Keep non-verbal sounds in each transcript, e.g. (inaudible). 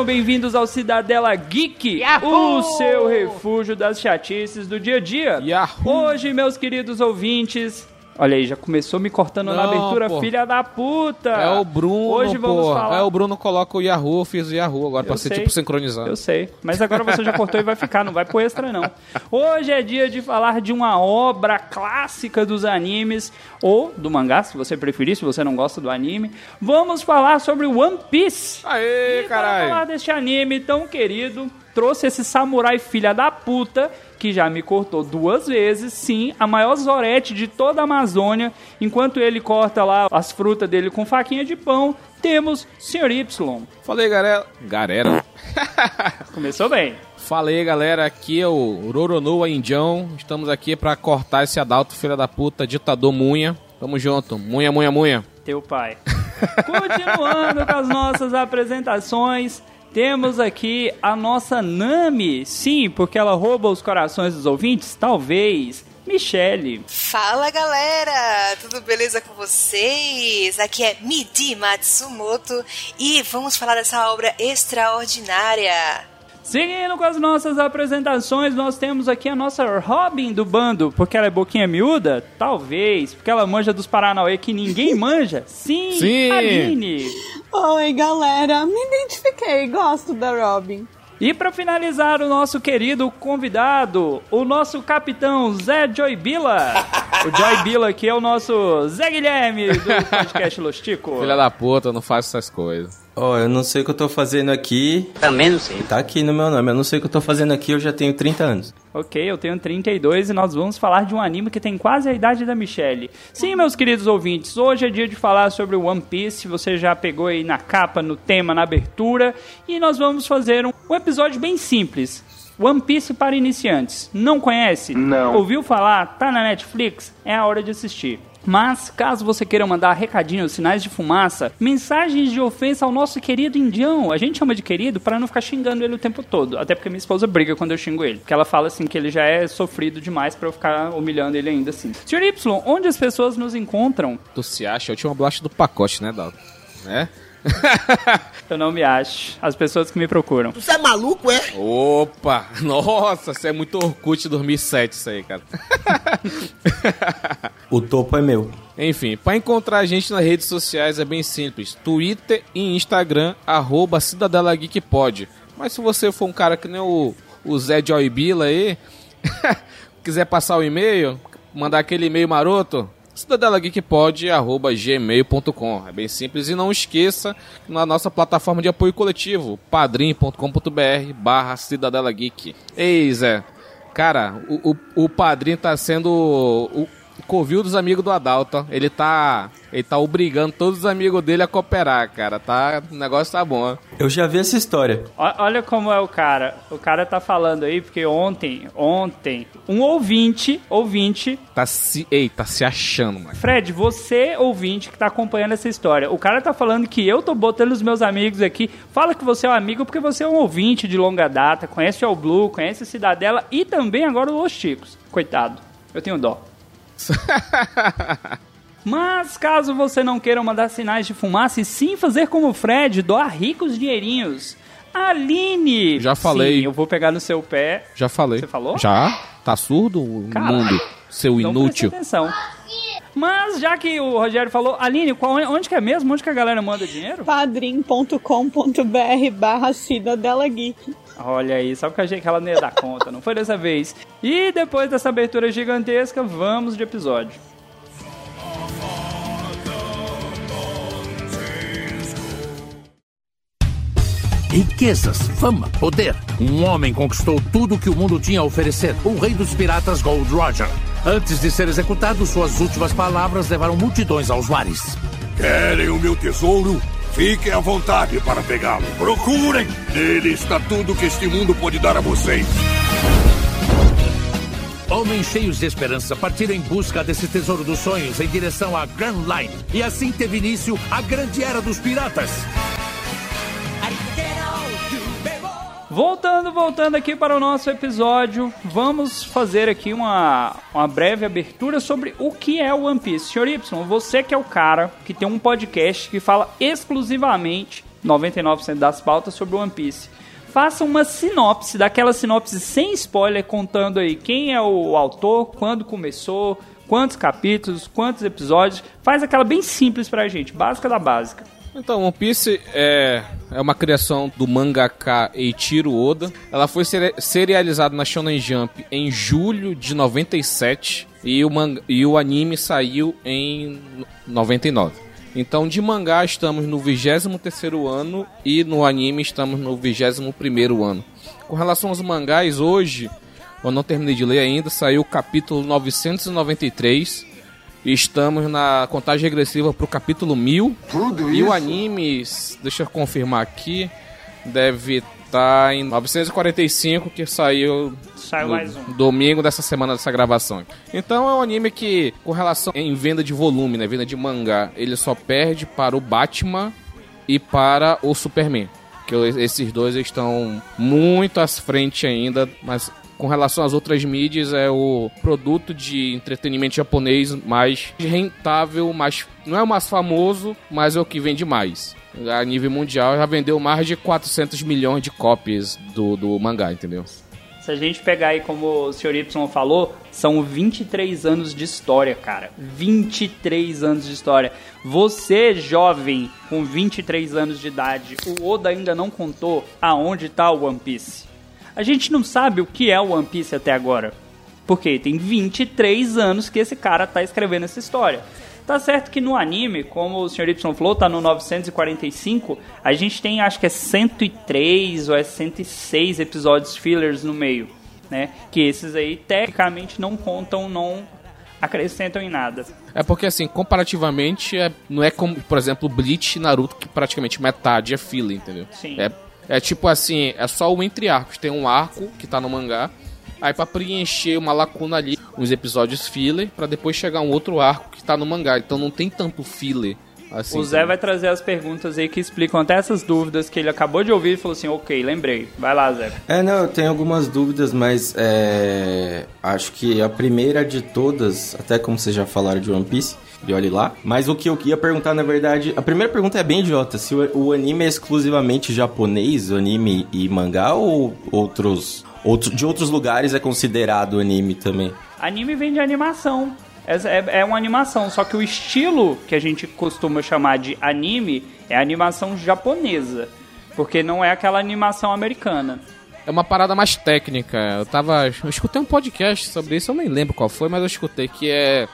Sejam bem-vindos ao Cidadela Geek, Yahoo! o seu refúgio das chatices do dia a dia. Yahoo! Hoje, meus queridos ouvintes, olha aí, já começou me cortando na Não, abertura, pô. filha da puta. É o Bruno, Hoje vamos pô. falar. É o Bruno coloca o Yahoo, eu fiz o Yahoo agora pra Eu ser sei. tipo sincronizado. Eu sei, mas agora você já cortou e vai ficar, não vai pro extra não. Hoje é dia de falar de uma obra clássica dos animes, ou do mangá, se você preferir, se você não gosta do anime. Vamos falar sobre One Piece. Aê, E para falar caralho. deste anime tão querido, trouxe esse samurai filha da puta, que já me cortou duas vezes, sim, a maior zorete de toda a Amazônia, enquanto ele corta lá as frutas dele com faquinha de pão, temos Sr. Y. Falei, galera. Galera. (laughs) Começou bem. Falei, galera. Aqui é o Roronoa Indião. Estamos aqui pra cortar esse adalto, filha da puta, ditador Munha. Tamo junto. Munha, munha, munha. Teu pai. (laughs) Continuando com as nossas apresentações, temos aqui a nossa Nami. Sim, porque ela rouba os corações dos ouvintes? Talvez. Michele. Fala galera, tudo beleza com vocês? Aqui é Midi Matsumoto e vamos falar dessa obra extraordinária. Seguindo com as nossas apresentações, nós temos aqui a nossa Robin do bando. Porque ela é boquinha miúda? Talvez. Porque ela manja dos Paranauê que ninguém (laughs) manja? Sim, Sim. Aline. Oi, galera. Me identifiquei, gosto da Robin. E para finalizar, o nosso querido convidado, o nosso capitão Zé Joy Bila. (laughs) O Joy Bila aqui é o nosso Zé Guilherme do podcast Lostico. Filha da puta, não faço essas coisas. Ó, eu não sei o que eu tô fazendo aqui. Também não sei. Tá aqui no meu nome. Eu não sei o que eu tô fazendo aqui, eu já tenho 30 anos. Ok, eu tenho 32 e nós vamos falar de um anime que tem quase a idade da Michelle. Sim, meus queridos ouvintes, hoje é dia de falar sobre o One Piece. Você já pegou aí na capa, no tema, na abertura. E nós vamos fazer um, um episódio bem simples. One Piece para iniciantes. Não conhece? Não. Ouviu falar? Tá na Netflix? É a hora de assistir. Mas, caso você queira mandar recadinhos, sinais de fumaça, mensagens de ofensa ao nosso querido indião, a gente chama de querido para não ficar xingando ele o tempo todo. Até porque minha esposa briga quando eu xingo ele. Porque ela fala assim que ele já é sofrido demais para eu ficar humilhando ele ainda assim. Sr. Y, onde as pessoas nos encontram? Tu se acha? Eu tinha uma bolacha do pacote, né, Dalton? Né? (laughs) Eu não me acho. As pessoas que me procuram. Você é maluco, é? Opa! Nossa, você é muito Orkut 2007 isso aí, cara. (laughs) O topo é meu. Enfim, para encontrar a gente nas redes sociais é bem simples. Twitter e Instagram, arroba Cidadela Geek Pod. Mas se você for um cara que nem o, o Zé Joy Bila aí, (laughs) quiser passar o e-mail, mandar aquele e-mail maroto, cidadelageekpod.gmail.com É bem simples. E não esqueça, na nossa plataforma de apoio coletivo, padrim.com.br barra Cidadela Geek. Ei, Zé, cara, o, o, o padrinho tá sendo o, covil dos amigos do Adalto. ó. Ele tá, ele tá obrigando todos os amigos dele a cooperar, cara. Tá, o negócio tá bom. ó. Eu já vi essa história. O- Olha como é o cara. O cara tá falando aí porque ontem, ontem, um ouvinte, ouvinte, Tá se, ei, tá se achando, mano. Fred, você ouvinte que tá acompanhando essa história, o cara tá falando que eu tô botando os meus amigos aqui. Fala que você é um amigo porque você é um ouvinte de longa data, conhece o All Blue, conhece a Cidadela e também agora o Los Chicos. Coitado, eu tenho dó. (laughs) Mas caso você não queira mandar sinais de fumaça e sim fazer como o Fred, doar ricos dinheirinhos. Aline! Já falei. Sim, eu vou pegar no seu pé. Já falei. Você falou? Já? Tá surdo, o Caralho. mundo? Seu Então inútil. presta atenção. Mas já que o Rogério falou, Aline, qual, onde que é mesmo? Onde que a galera manda dinheiro? padrim.com.br barra Cidadela Geek. Olha aí, só porque eu achei que ela não ia dar conta, não foi dessa vez. E depois dessa abertura gigantesca, vamos de episódio. Riquezas, fama, poder. Um homem conquistou tudo que o mundo tinha a oferecer. O rei dos piratas Gold Roger. Antes de ser executado, suas últimas palavras levaram multidões aos mares. Querem o meu tesouro? Fiquem à vontade para pegá-lo. Procurem! Nele está tudo que este mundo pode dar a vocês. Homens cheios de esperança partiram em busca desse tesouro dos sonhos em direção à Grand Line. E assim teve início a grande era dos piratas. Voltando, voltando aqui para o nosso episódio, vamos fazer aqui uma, uma breve abertura sobre o que é o One Piece. Senhor Y, você que é o cara que tem um podcast que fala exclusivamente 99% das pautas sobre o One Piece. Faça uma sinopse, daquela sinopse sem spoiler, contando aí quem é o autor, quando começou, quantos capítulos, quantos episódios. Faz aquela bem simples pra gente, básica da básica. Então, One Piece é, é uma criação do mangaka Eiichiro Oda. Ela foi seri serializada na Shonen Jump em julho de 97 e o, manga, e o anime saiu em 99. Então, de mangá estamos no 23º ano e no anime estamos no 21º ano. Com relação aos mangás, hoje, eu não terminei de ler ainda, saiu o capítulo 993 e estamos na contagem regressiva para o capítulo 1000. Tudo e isso? o anime, deixa eu confirmar aqui, deve estar em 945 que saiu Saiu no mais um. domingo dessa semana dessa gravação. Então é um anime que, com relação em venda de volume, né, venda de mangá, ele só perde para o Batman e para o Superman. Que esses dois estão muito à frente ainda, mas com relação às outras mídias, é o produto de entretenimento japonês mais rentável, mais não é o mais famoso, mas é o que vende mais. A nível mundial já vendeu mais de 400 milhões de cópias do, do mangá, entendeu? Se a gente pegar aí, como o Sr. Y falou, são 23 anos de história, cara. 23 anos de história. Você, jovem, com 23 anos de idade, o Oda ainda não contou aonde tá o One Piece. A gente não sabe o que é o One Piece até agora. Porque tem 23 anos que esse cara tá escrevendo essa história. Tá certo que no anime, como o Sr. Y falou, tá no 945, a gente tem acho que é 103 ou é 106 episódios fillers no meio, né? Que esses aí tecnicamente não contam, não acrescentam em nada. É porque, assim, comparativamente, é, não é como, por exemplo, Bleach e Naruto, que praticamente metade é filler, entendeu? Sim. É, é tipo assim, é só o entre arcos. Tem um arco que tá no mangá, aí pra preencher uma lacuna ali, uns episódios filler, pra depois chegar um outro arco que tá no mangá. Então não tem tanto filler. Assim, o Zé vai trazer as perguntas aí que explicam até essas dúvidas que ele acabou de ouvir e falou assim, ok, lembrei. Vai lá, Zé. É, não, eu tenho algumas dúvidas, mas é, acho que a primeira de todas, até como vocês já falaram de One Piece, e olhe lá. Mas o que eu ia perguntar, na verdade, a primeira pergunta é bem idiota. Se o, o anime é exclusivamente japonês, anime e mangá, ou outros, outro, de outros lugares é considerado anime também? Anime vem de animação. É, é, uma animação, só que o estilo que a gente costuma chamar de anime é animação japonesa. Porque não é aquela animação americana. É uma parada mais técnica. Eu tava. Eu escutei um podcast sobre isso, eu nem lembro qual foi, mas eu escutei que é.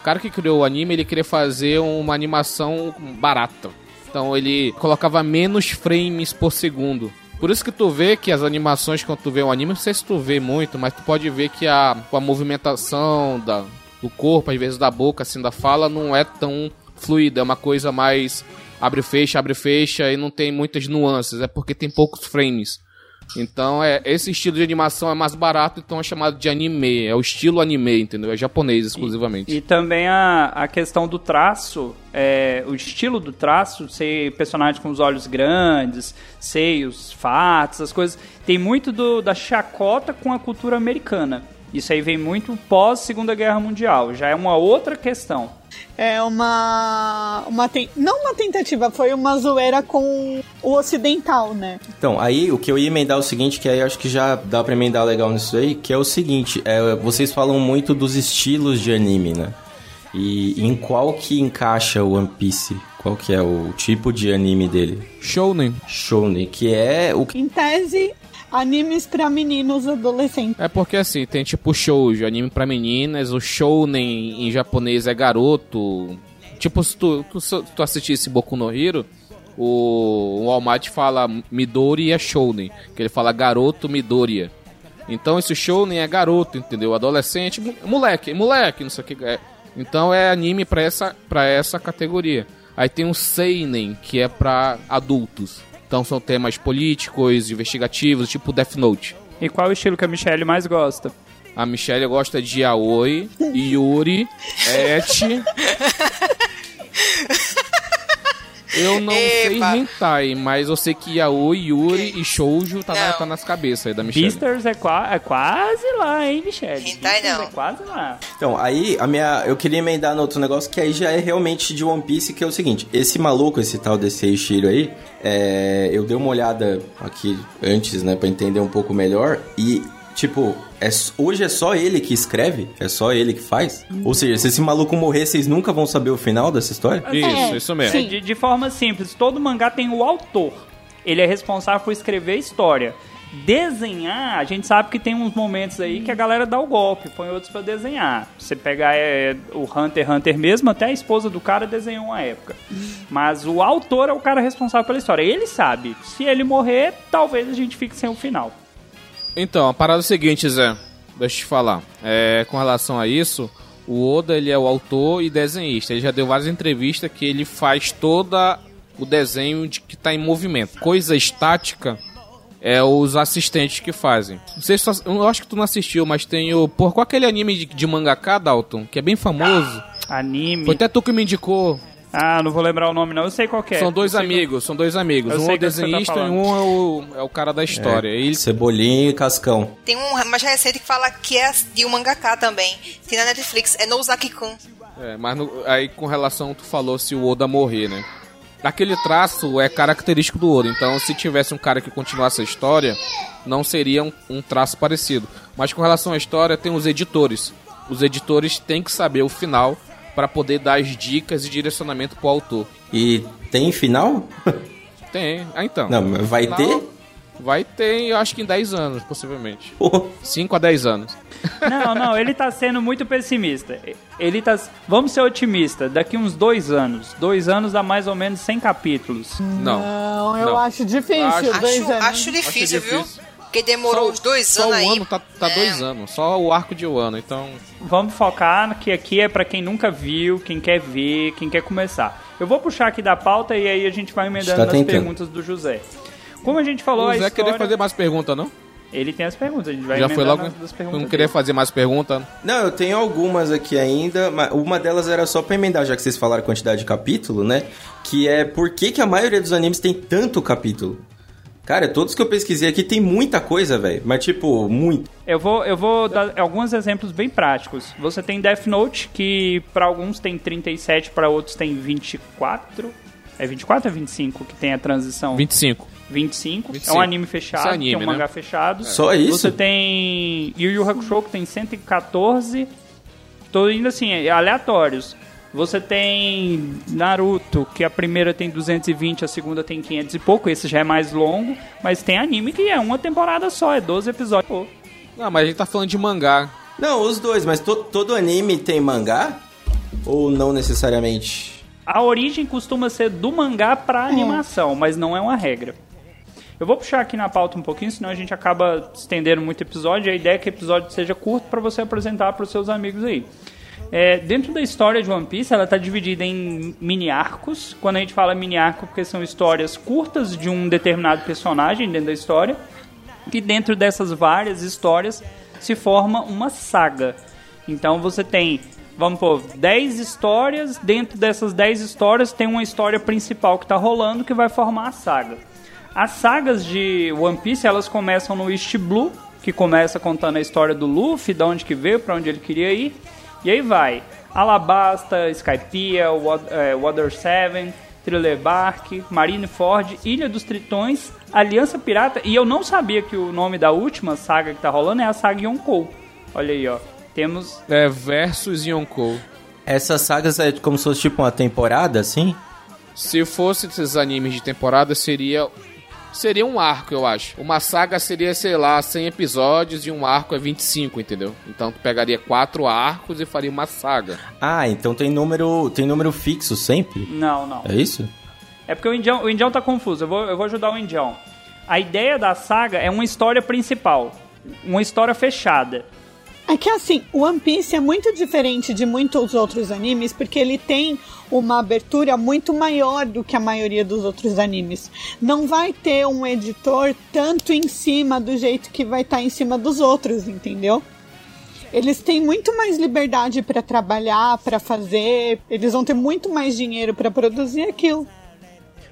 O cara que criou o anime, ele queria fazer uma animação barata. Então ele colocava menos frames por segundo. Por isso que tu vê que as animações, quando tu vê um anime, não sei se tu vê muito, mas tu pode ver que a, a movimentação da, do corpo, às vezes da boca, assim, da fala, não é tão fluida. É uma coisa mais abre fecha, abre e fecha, e não tem muitas nuances. É porque tem poucos frames. Então, é, esse estilo de animação é mais barato, então é chamado de anime. É o estilo anime, entendeu? É japonês exclusivamente. E, e também a, a questão do traço, é, o estilo do traço, ser personagem com os olhos grandes, seios, fatos, as coisas. Tem muito do, da chacota com a cultura americana. Isso aí vem muito pós Segunda Guerra Mundial. Já é uma outra questão. É uma. uma ten... Não uma tentativa, foi uma zoeira com o ocidental, né? Então, aí o que eu ia emendar é o seguinte, que aí acho que já dá pra emendar legal nisso aí, que é o seguinte, é, vocês falam muito dos estilos de anime, né? E em qual que encaixa o One Piece? Qual que é o tipo de anime dele? Shounen. Shounen, que é o Em tese, animes pra meninos adolescentes. É porque assim, tem tipo shoujo, anime pra meninas, o shounen em japonês é garoto. Tipo, se tu, tu, se tu assistisse Boku no Hero, o, o Almighty fala Midori é shounen, que ele fala garoto Midoriya. Então esse shounen é garoto, entendeu? Adolescente, mo- moleque, moleque, não sei o que é. Então é anime pra essa, pra essa categoria. Aí tem o seinen, que é pra adultos. Então são temas políticos, investigativos, tipo Death Note. E qual é o estilo que a Michelle mais gosta? A Michelle gosta de Aoi, Yuri, (laughs) Et. (laughs) Eu não sei Epa. hentai, mas eu sei que Yaoi, Yuri e Shoujo tá, na- tá nas cabeças aí da Michelle. Beasters é, qua- é quase lá, hein, Michelle? Hentai Beasters não. É quase lá. Então, aí a minha. Eu queria emendar no outro negócio que aí já é realmente de One Piece, que é o seguinte: esse maluco, esse tal desse Eiichiro aí, é, eu dei uma olhada aqui antes, né, pra entender um pouco melhor, e. Tipo, é, hoje é só ele que escreve? É só ele que faz? Ou seja, se esse maluco morrer, vocês nunca vão saber o final dessa história? Isso, É, isso mesmo. sim. De, de forma simples, todo mangá tem o autor. Ele é responsável por escrever a história. Desenhar, a gente sabe que tem uns momentos aí que a galera dá o golpe, põe outros pra desenhar. Você pegar é, o Hunter x Hunter mesmo, até a esposa do cara desenhou uma época. Mas o autor é o cara responsável pela história. Ele sabe. Se ele morrer, talvez a gente fique sem o final. Então, a parada é o seguinte, Zé. Deixa eu te falar. É, com relação a isso, o Oda ele é o autor e desenhista. Ele já deu várias entrevistas que ele faz toda o desenho de que tá em movimento. Coisa estática é os assistentes que fazem. Não sei se tu- eu acho que tu não assistiu, mas tem o por qual aquele anime de, de mangaká, Dalton, que é bem famoso. Anime. Foi até tu que me indicou. Ah, não vou lembrar o nome não, eu sei qual que é. São dois amigos, são dois amigos. Eu Um é o tá desenhista e falando. um é o, é o cara da história. Ele Cebolinha e Cascão. Tem um mais recente que fala que é de um mangaká também. Tem na Netflix, é Nouzaki-kun. É, mas no- aí com relação, tu falou se o Oda morrer, né? Aquele traço é característico do Oda, então se tivesse um cara que continuasse a história, não seria um, um traço parecido. Mas com relação à história, tem os editores. Os editores têm que saber o final para poder dar as dicas e direcionamento pro autor. E tem final? (laughs) Tem, ah então. Não, mas vai Final ter? Vai ter, eu acho que em 10 anos, possivelmente. Pô, 5 a 10 anos. Não, não, ele tá sendo muito pessimista. Ele tá. Vamos ser otimista. Daqui uns dois anos. Dois anos dá mais ou menos 100 capítulos. Não. Não, eu Não. acho difícil. Acho- dois Acho, anos. acho difícil, viu? Porque demorou Só- uns dois Só anos o aí. ano tá, tá É. dois anos. Só o arco de um ano, então. Vamos focar que aqui é pra quem nunca viu, quem quer ver, quem quer começar. Eu vou puxar aqui da pauta e aí a gente vai emendando tentando. perguntas do José. Como a gente falou, O a história... queria fazer mais pergunta, não? Ele tem as perguntas, a gente vai Já foi logo. das Não perguntas queria dele. fazer mais pergunta. Não, eu tenho algumas aqui ainda, mas uma delas era só pra emendar, já que vocês falaram a quantidade de capítulo, né? Que é por que, que a maioria dos animes tem tanto capítulo? Cara, todos que eu pesquisei aqui tem muita coisa, velho. Mas, tipo, muito. Eu vou, eu vou dar alguns exemplos bem práticos. Você tem Death Note, que pra alguns tem 37, pra outros tem 24. É 24 ou é 25 que tem a transição? 25. 25. 25. É um anime fechado, Isso é anime, que é um mangá né? fechado. Só isso? Você tem Yu Yu Hakusho, que tem 114. Tô indo assim, aleatórios. Você tem Naruto, que a primeira tem 220, a segunda tem 500 e pouco. Esse já é mais longo. Mas tem anime que é uma temporada só, é 12 episódios. Pô. Não, mas a gente tá falando de mangá. Não, os dois, mas to- todo anime tem mangá? Ou não necessariamente? A origem costuma ser do mangá pra animação, mas não é uma regra. Eu vou puxar aqui na pauta um pouquinho, senão a gente acaba estendendo muito episódio. A ideia é que o episódio seja curto para você apresentar para os seus amigos aí. É, dentro da história de One Piece, ela está dividida em mini arcos. Quando a gente fala mini arco, porque são histórias curtas de um determinado personagem dentro da história. E dentro dessas várias histórias se forma uma saga. Então você tem, vamos pôr, 10 histórias. Dentro dessas 10 histórias tem uma história principal que está rolando que vai formar a saga. As sagas de One Piece, elas começam no East Blue, que começa contando a história do Luffy, de onde que veio, para onde ele queria ir. E aí vai Alabasta, Skypiea, eh, Water 7, Thriller Bark, Marineford, Ilha dos Tritões, Aliança Pirata. E eu não sabia que o nome da última saga que tá rolando é a saga Yonkou. Olha aí, ó. Temos É versus Yonkou. Essas sagas é como se fosse tipo uma temporada, assim? Se fosse esses animes de temporada, seria. Seria um arco, eu acho. Uma saga seria, sei lá, 100 episódios e um arco é 25, entendeu? Então tu pegaria quatro arcos e faria uma saga. Ah, então tem número, tem número fixo sempre? Não, não. É isso? É porque o Indião, o Indião tá confuso. Eu vou, eu vou ajudar o Indião. A ideia da saga é uma história principal. Uma história fechada. É que assim, One Piece é muito diferente de muitos outros animes, porque ele tem uma abertura muito maior do que a maioria dos outros animes. Não vai ter um editor tanto em cima do jeito que vai estar em cima dos outros, entendeu? eles têm muito mais liberdade para trabalhar, para fazer, eles vão ter muito mais dinheiro para produzir aquilo.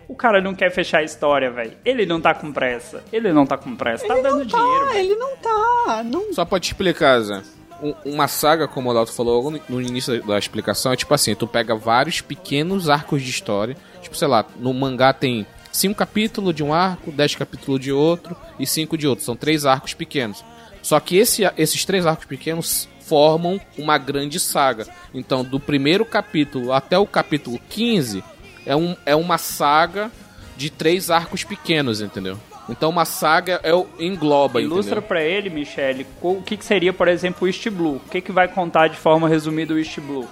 O cara não quer fechar a história, velho. Ele não tá com pressa. Ele não tá com pressa. Tá ele dando não dinheiro. tá, velho. ele não tá. Não... Só pra te explicar, Zé. Um- Uma saga, como o Dalton falou no início da explicação, é tipo assim, tu pega vários pequenos arcos de história. Tipo, sei lá, no mangá tem cinco capítulos de um arco, dez capítulos de outro e cinco de outro. São três arcos pequenos. Só que esse- esses três arcos pequenos formam uma grande saga. Então, do primeiro capítulo até o capítulo 15, é, um, é uma saga de três arcos pequenos, entendeu? Então, uma saga é, o- engloba, Ilustra entendeu? pra ele, Michele, o que, que seria, por exemplo, o East Blue. O que, que vai contar de forma resumida o East Blue?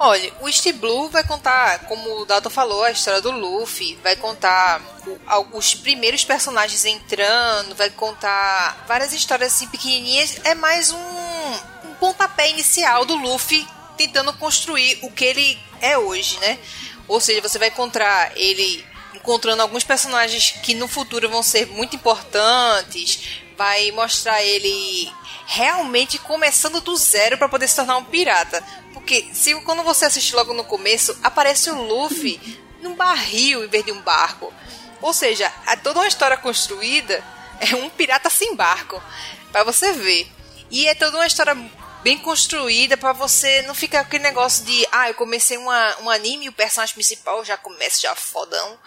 Olha, o East Blue vai contar, como o Dalton falou, a história do Luffy, vai contar os primeiros personagens entrando, vai contar várias histórias assim pequenininhas. É mais um, um pontapé inicial do Luffy tentando construir o que ele é hoje, né? Ou seja, você vai encontrar ele encontrando alguns personagens que no futuro vão ser muito importantes, vai mostrar ele realmente começando do zero para poder se tornar um pirata. Porque se quando você assiste logo no começo, aparece o Luffy num barril em vez de um barco. Ou seja, é toda uma história construída é um pirata sem barco, para você ver. E é toda uma história bem construída para você não ficar aquele negócio de, ah, eu comecei uma, um anime e o personagem principal já começa já fodão.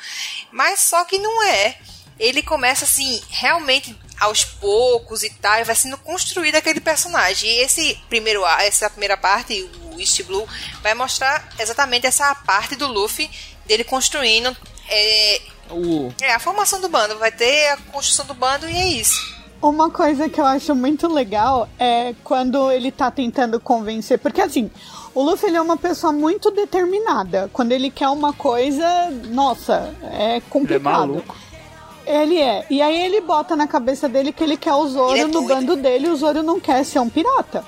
Mas só que não é. Ele começa assim, realmente aos poucos e tal, e vai sendo construído aquele personagem. E esse primeiro, essa primeira parte, o East Blue, vai mostrar exatamente essa parte do Luffy dele construindo é, O, é a formação do bando. Vai ter a construção do bando e é isso. Uma coisa que eu acho muito legal é quando ele tá tentando convencer. Porque assim, o Luffy ele é uma pessoa muito determinada. Quando ele quer uma coisa, nossa, é Ele é complicado. maluco. Ele é. E aí ele bota na cabeça dele que ele quer o Zoro é no bando dele e o Zoro não quer ser um pirata.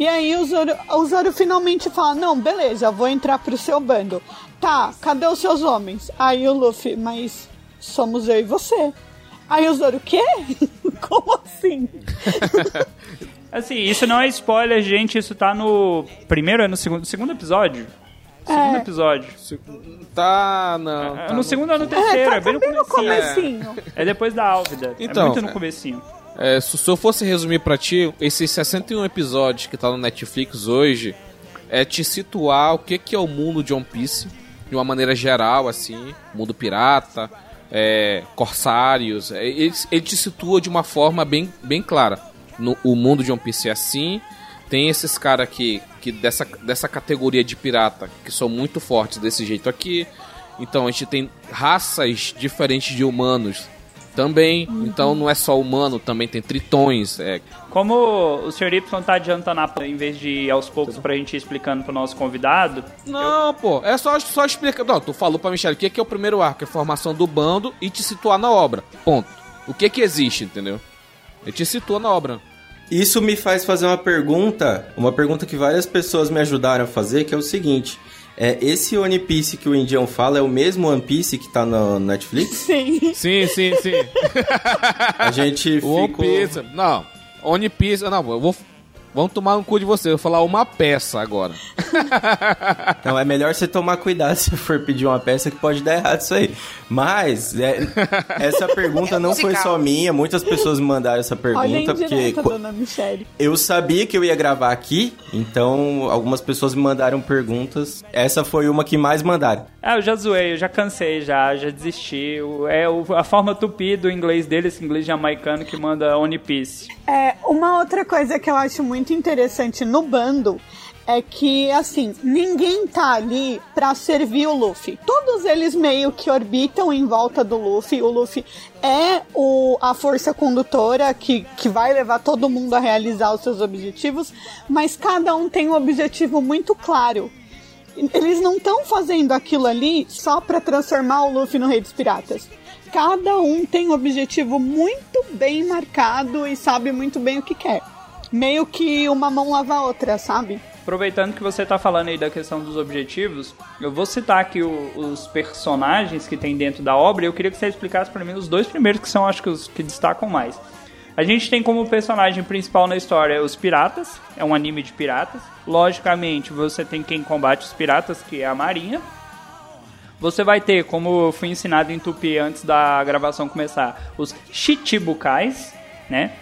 E aí o Zoro, o Zoro finalmente fala, não, beleza, vou entrar pro seu bando. Tá, cadê os seus homens? Aí o Luffy, mas somos eu e você. Aí o Zoro, o quê? (laughs) Como assim? (laughs) Assim, isso não é spoiler, gente. Isso tá no primeiro, é no segundo, segundo episódio? Segundo É. episódio. tá, não. É, tá no segundo ou no terceiro, É, é, tá bem no bem no comecinho. comecinho. É depois da Álvida. Então, é muito no é. comecinho. É, se, se eu fosse resumir pra ti, esses 61 episódios que tá no Netflix hoje, é te situar o que, que é o mundo de One Piece, de uma maneira geral, assim, mundo pirata, é, corsários, é, ele, ele te situa de uma forma bem, bem clara. No, o mundo de One Piece é assim, tem esses caras aqui, que dessa, dessa categoria de pirata, que são muito fortes desse jeito aqui, então a gente tem raças diferentes de humanos também. Então não é só humano, também tem tritões. É, Como o Sr. Y tá adiantando a p- em vez de ir aos poucos pra gente ir explicando pro nosso convidado, Não, pô, é só, só explicar. Não, tu falou pra Michelle o que, que é o primeiro arco, é a formação do bando e te situar na obra. Ponto. O que que existe, entendeu? Ele te situa na obra. Isso me faz fazer uma pergunta, uma pergunta que várias pessoas me ajudaram a fazer, que é o seguinte: é, esse One Piece que o Indião fala é o mesmo One Piece que tá no Netflix? (laughs) Sim. Sim, sim, sim. A gente o One ficou... Piece. Não, One Piece. Não, eu vou. Vamos tomar no cu de você. Eu vou falar uma peça agora. (laughs) Não, é melhor você tomar cuidado se for pedir uma peça que pode dar errado isso aí. Mas é, essa pergunta (laughs) não foi só minha, muitas pessoas me mandaram essa Olha pergunta porque indireta, qu- dona Michelle. eu sabia que eu ia gravar aqui, então algumas pessoas me mandaram perguntas. Essa foi uma que mais mandaram. Ah, eu já zoei, eu já cansei, já, já desisti. É a forma tupi do inglês dele, esse inglês jamaicano que manda One Piece. É, uma outra coisa que eu acho muito interessante no bando é que, assim, ninguém tá ali pra servir o Luffy. Todos eles meio que orbitam em volta do Luffy. O Luffy é o, a força condutora que, que vai levar todo mundo a realizar os seus objetivos, mas cada um tem um objetivo muito claro. Eles não estão fazendo aquilo ali só pra transformar o Luffy no Rei dos Piratas. Cada um tem um objetivo muito bem marcado e sabe muito bem o que quer. Meio que uma mão lava a outra, sabe? Aproveitando que você tá falando aí da questão dos objetivos, eu vou citar aqui o- os personagens que tem dentro da obra e eu queria que você explicasse pra mim os dois primeiros que são, acho que, os que destacam mais. A gente tem como personagem principal na história os piratas, é um anime de piratas. Logicamente, você tem quem combate os piratas, que é a Marinha. Você vai ter, como eu fui ensinado em Tupi antes da gravação começar, os Chichibukais, né?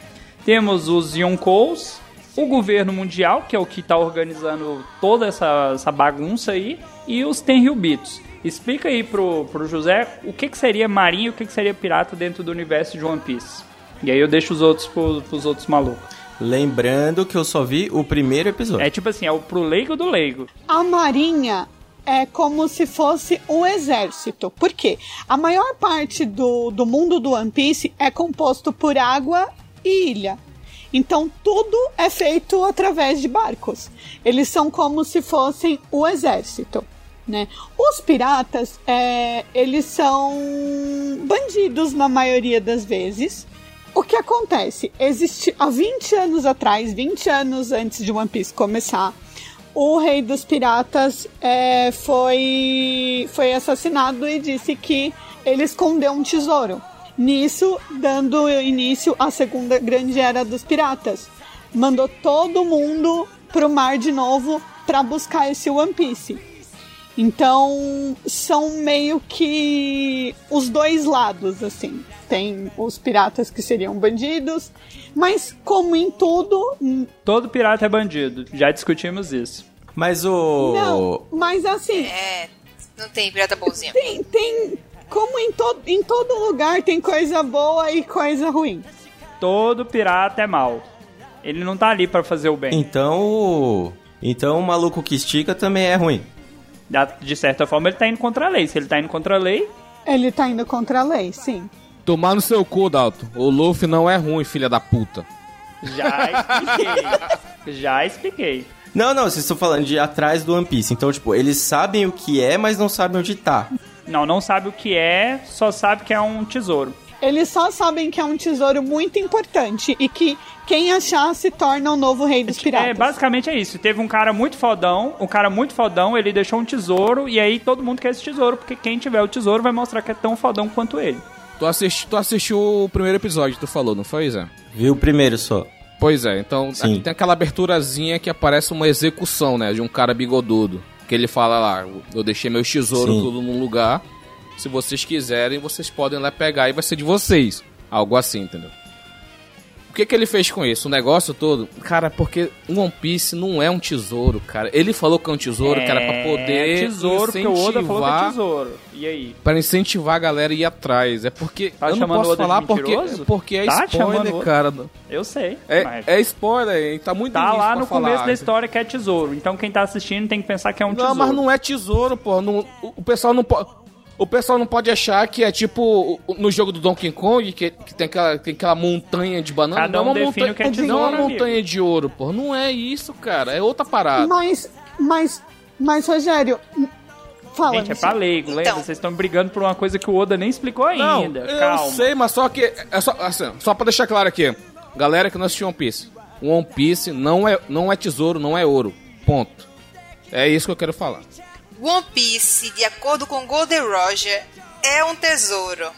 Temos os Yonkous, o governo mundial, que é o que está organizando toda essa, essa bagunça aí, e os Tenryubitos. Explica aí pro, pro José o que, que seria marinho e o que, que seria pirata dentro do universo de One Piece. E aí eu deixo os outros pro, pros outros malucos. Lembrando que eu só vi o primeiro episódio. É tipo assim, é o pro leigo do leigo. A marinha é como se fosse o exército. Por quê? A maior parte do, do mundo do One Piece é composto por água e ilha. Então tudo é feito através de barcos. Eles são como se fossem o exército. Né? Os piratas, é, eles são bandidos na maioria das vezes. O que acontece? Existe há 20 anos atrás, 20 anos antes de One Piece começar, o rei dos piratas é, foi, foi assassinado e disse que ele escondeu um tesouro. Nisso, dando início à segunda grande era dos piratas. Mandou todo mundo pro mar de novo para buscar esse One Piece. Então, são meio que os dois lados, assim. Tem os piratas que seriam bandidos, mas como em tudo. Todo pirata é bandido, já discutimos isso. Mas o. Não, mas assim. É, não tem pirata bonzinho. Tem, tem. Como em, to, em todo lugar tem coisa boa e coisa ruim. Todo pirata é mal. Ele não tá ali para fazer o bem. Então. Então o maluco que estica também é ruim de certa forma, ele tá indo contra a lei. Se ele tá indo contra a lei. Ele tá indo contra a lei, sim. Tomar no seu cu, Dalton. O Luffy não é ruim, filha da puta. Já expliquei. Já expliquei. Não, não, vocês estão falando de atrás do One Piece. Então, tipo, eles sabem o que é, mas não sabem onde tá. Não, não sabe o que é, só sabe que é um tesouro. Eles só sabem que é um tesouro muito importante e que quem achar se torna o novo rei dos piratas. É, basicamente é isso. Teve um cara muito fodão, um cara muito fodão, ele deixou um tesouro e aí todo mundo quer esse tesouro, porque quem tiver o tesouro vai mostrar que é tão fodão quanto ele. Tu, assisti, tu assistiu o primeiro episódio, tu falou, não foi, Zé? Vi o primeiro só. Pois é, então Sim. tem aquela aberturazinha que aparece uma execução, né, de um cara bigodudo. Que ele fala lá, eu deixei meus tesouros Sim. tudo num lugar se vocês quiserem, vocês podem lá pegar e vai ser de vocês. Algo assim, entendeu? O que, que ele fez com isso? O negócio todo? Cara, porque One Piece não é um tesouro, cara. Ele falou que é um tesouro, é, que era pra poder. É tesouro, incentivar, porque o Oda falou que é tesouro. E aí? Pra incentivar a galera a ir atrás. É porque. Tá eu não posso falar porque, porque é tá spoiler, cara. Eu sei. É, mas... é spoiler, tá muito Tá lá no falar. começo da história que é tesouro. Então quem tá assistindo tem que pensar que é um não, tesouro. Não, mas não é tesouro, pô. Não, o pessoal não pode. O pessoal não pode achar que é tipo no jogo do Donkey Kong, que, que tem, aquela, tem aquela montanha de banana. Cada um não é uma montanha, que é tesouro, não é uma montanha de ouro, pô. Não é isso, cara. É outra parada. Mas, mas, mas, Rogério, Fala, Gente, é pra leigo, lembra? Então. Vocês estão brigando por uma coisa que o Oda nem explicou ainda. Não, Calma. Eu sei, mas só que. É só, assim, só pra deixar claro aqui. Galera que não assistiu One Piece. One Piece não é, não é tesouro, não é ouro. Ponto. É isso que eu quero falar. One Piece, de acordo com Golden Roger, é um tesouro.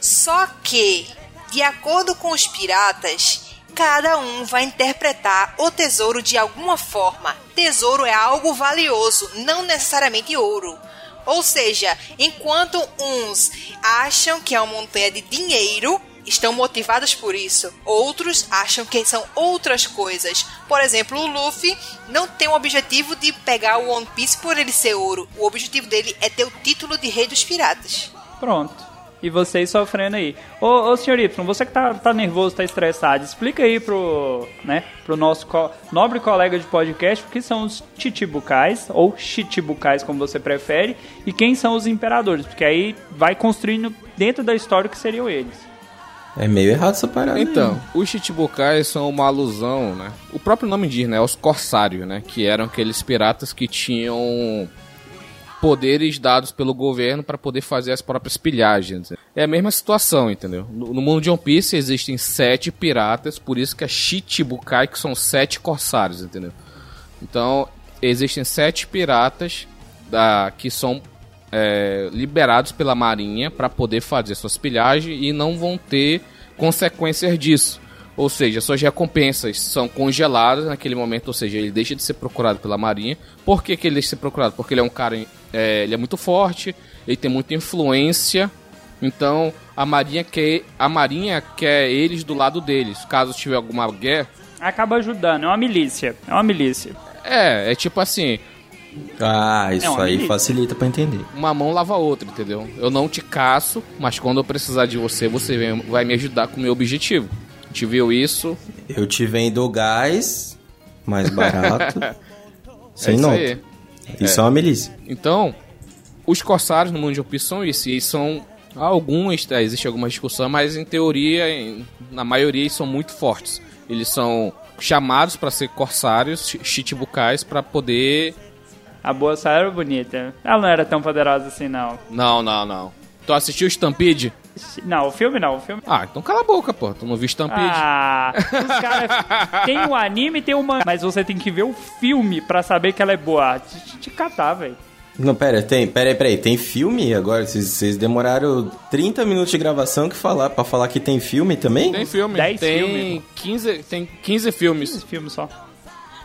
Só que, de acordo com os piratas, cada um vai interpretar o tesouro de alguma forma. Tesouro é algo valioso, não necessariamente ouro. Ou seja, enquanto uns acham que é uma montanha de dinheiro, estão motivados por isso. Outros acham que são outras coisas. Por exemplo, o Luffy não tem o objetivo de pegar o One Piece por ele ser ouro. O objetivo dele é ter o título de Rei dos Piratas. Pronto. E vocês sofrendo aí. Ô, ô senhor Y, você que tá, tá nervoso, tá estressado, explica aí pro, né, pro nosso co nobre colega de podcast o que são os chichibucais, ou chichibucais, como você prefere, e quem são os imperadores, porque aí vai construindo dentro da história o que seriam eles. É meio errado essa parada. Então, aí. os chichibucais são uma alusão, né? O próprio nome diz, né? Aos corsários, né? Que eram aqueles piratas que tinham poderes dados pelo governo para poder fazer as próprias pilhagens. É a mesma situação, entendeu? No, no, mundo de One Piece existem sete piratas, por isso que é Chichibukai, que são sete corsários, entendeu? Então, existem sete piratas da, que são é, liberados pela marinha para poder fazer suas pilhagens e não vão ter consequências disso. Ou seja, suas recompensas são congeladas naquele momento, ou seja, ele deixa de ser procurado pela Marinha. Por que, que ele deixa de ser procurado? Porque ele é um cara, é, ele é muito forte, ele tem muita influência. Então a Marinha quer, a Marinha quer eles do lado deles. Caso tiver alguma guerra, Acaba ajudando, é uma milícia. É uma milícia. é, é tipo assim, Ah, isso É aí milícia. facilita pra entender. uma mão lava a outra, entendeu? Eu não te caço, mas quando eu precisar de você, você vem- vai me ajudar com o meu objetivo. A gente viu isso, Eu te vendo gás mais barato, (laughs) sem é isso nota. aí. Isso é uma milícia. Então, os corsários no mundo de Piece são isso. E são alguns, tá, existe alguma discussão, mas em teoria, em- na maioria, eles são muito fortes. Eles são chamados para ser corsários, chi- chichibukais, para poder. A boa Sarah era bonita. Ela não era tão poderosa assim, não. Não, não, não. Tu assistiu Stampede? Não, o filme não, o filme. Ah, então cala a boca, pô. Tu não viu Stampede? Ah, os caras. (laughs) Tem o anime e tem o mangá. Mas você tem que ver o filme pra saber que ela é boa. Te, te catar, velho. Não, pera, tem, pera aí, pera aí, tem filme agora? Vocês, demoraram 30 minutos de gravação que falar, pra falar que tem filme também? Tem filme. Dez tem filmes. 15, tem 15 filmes. Esse filme só.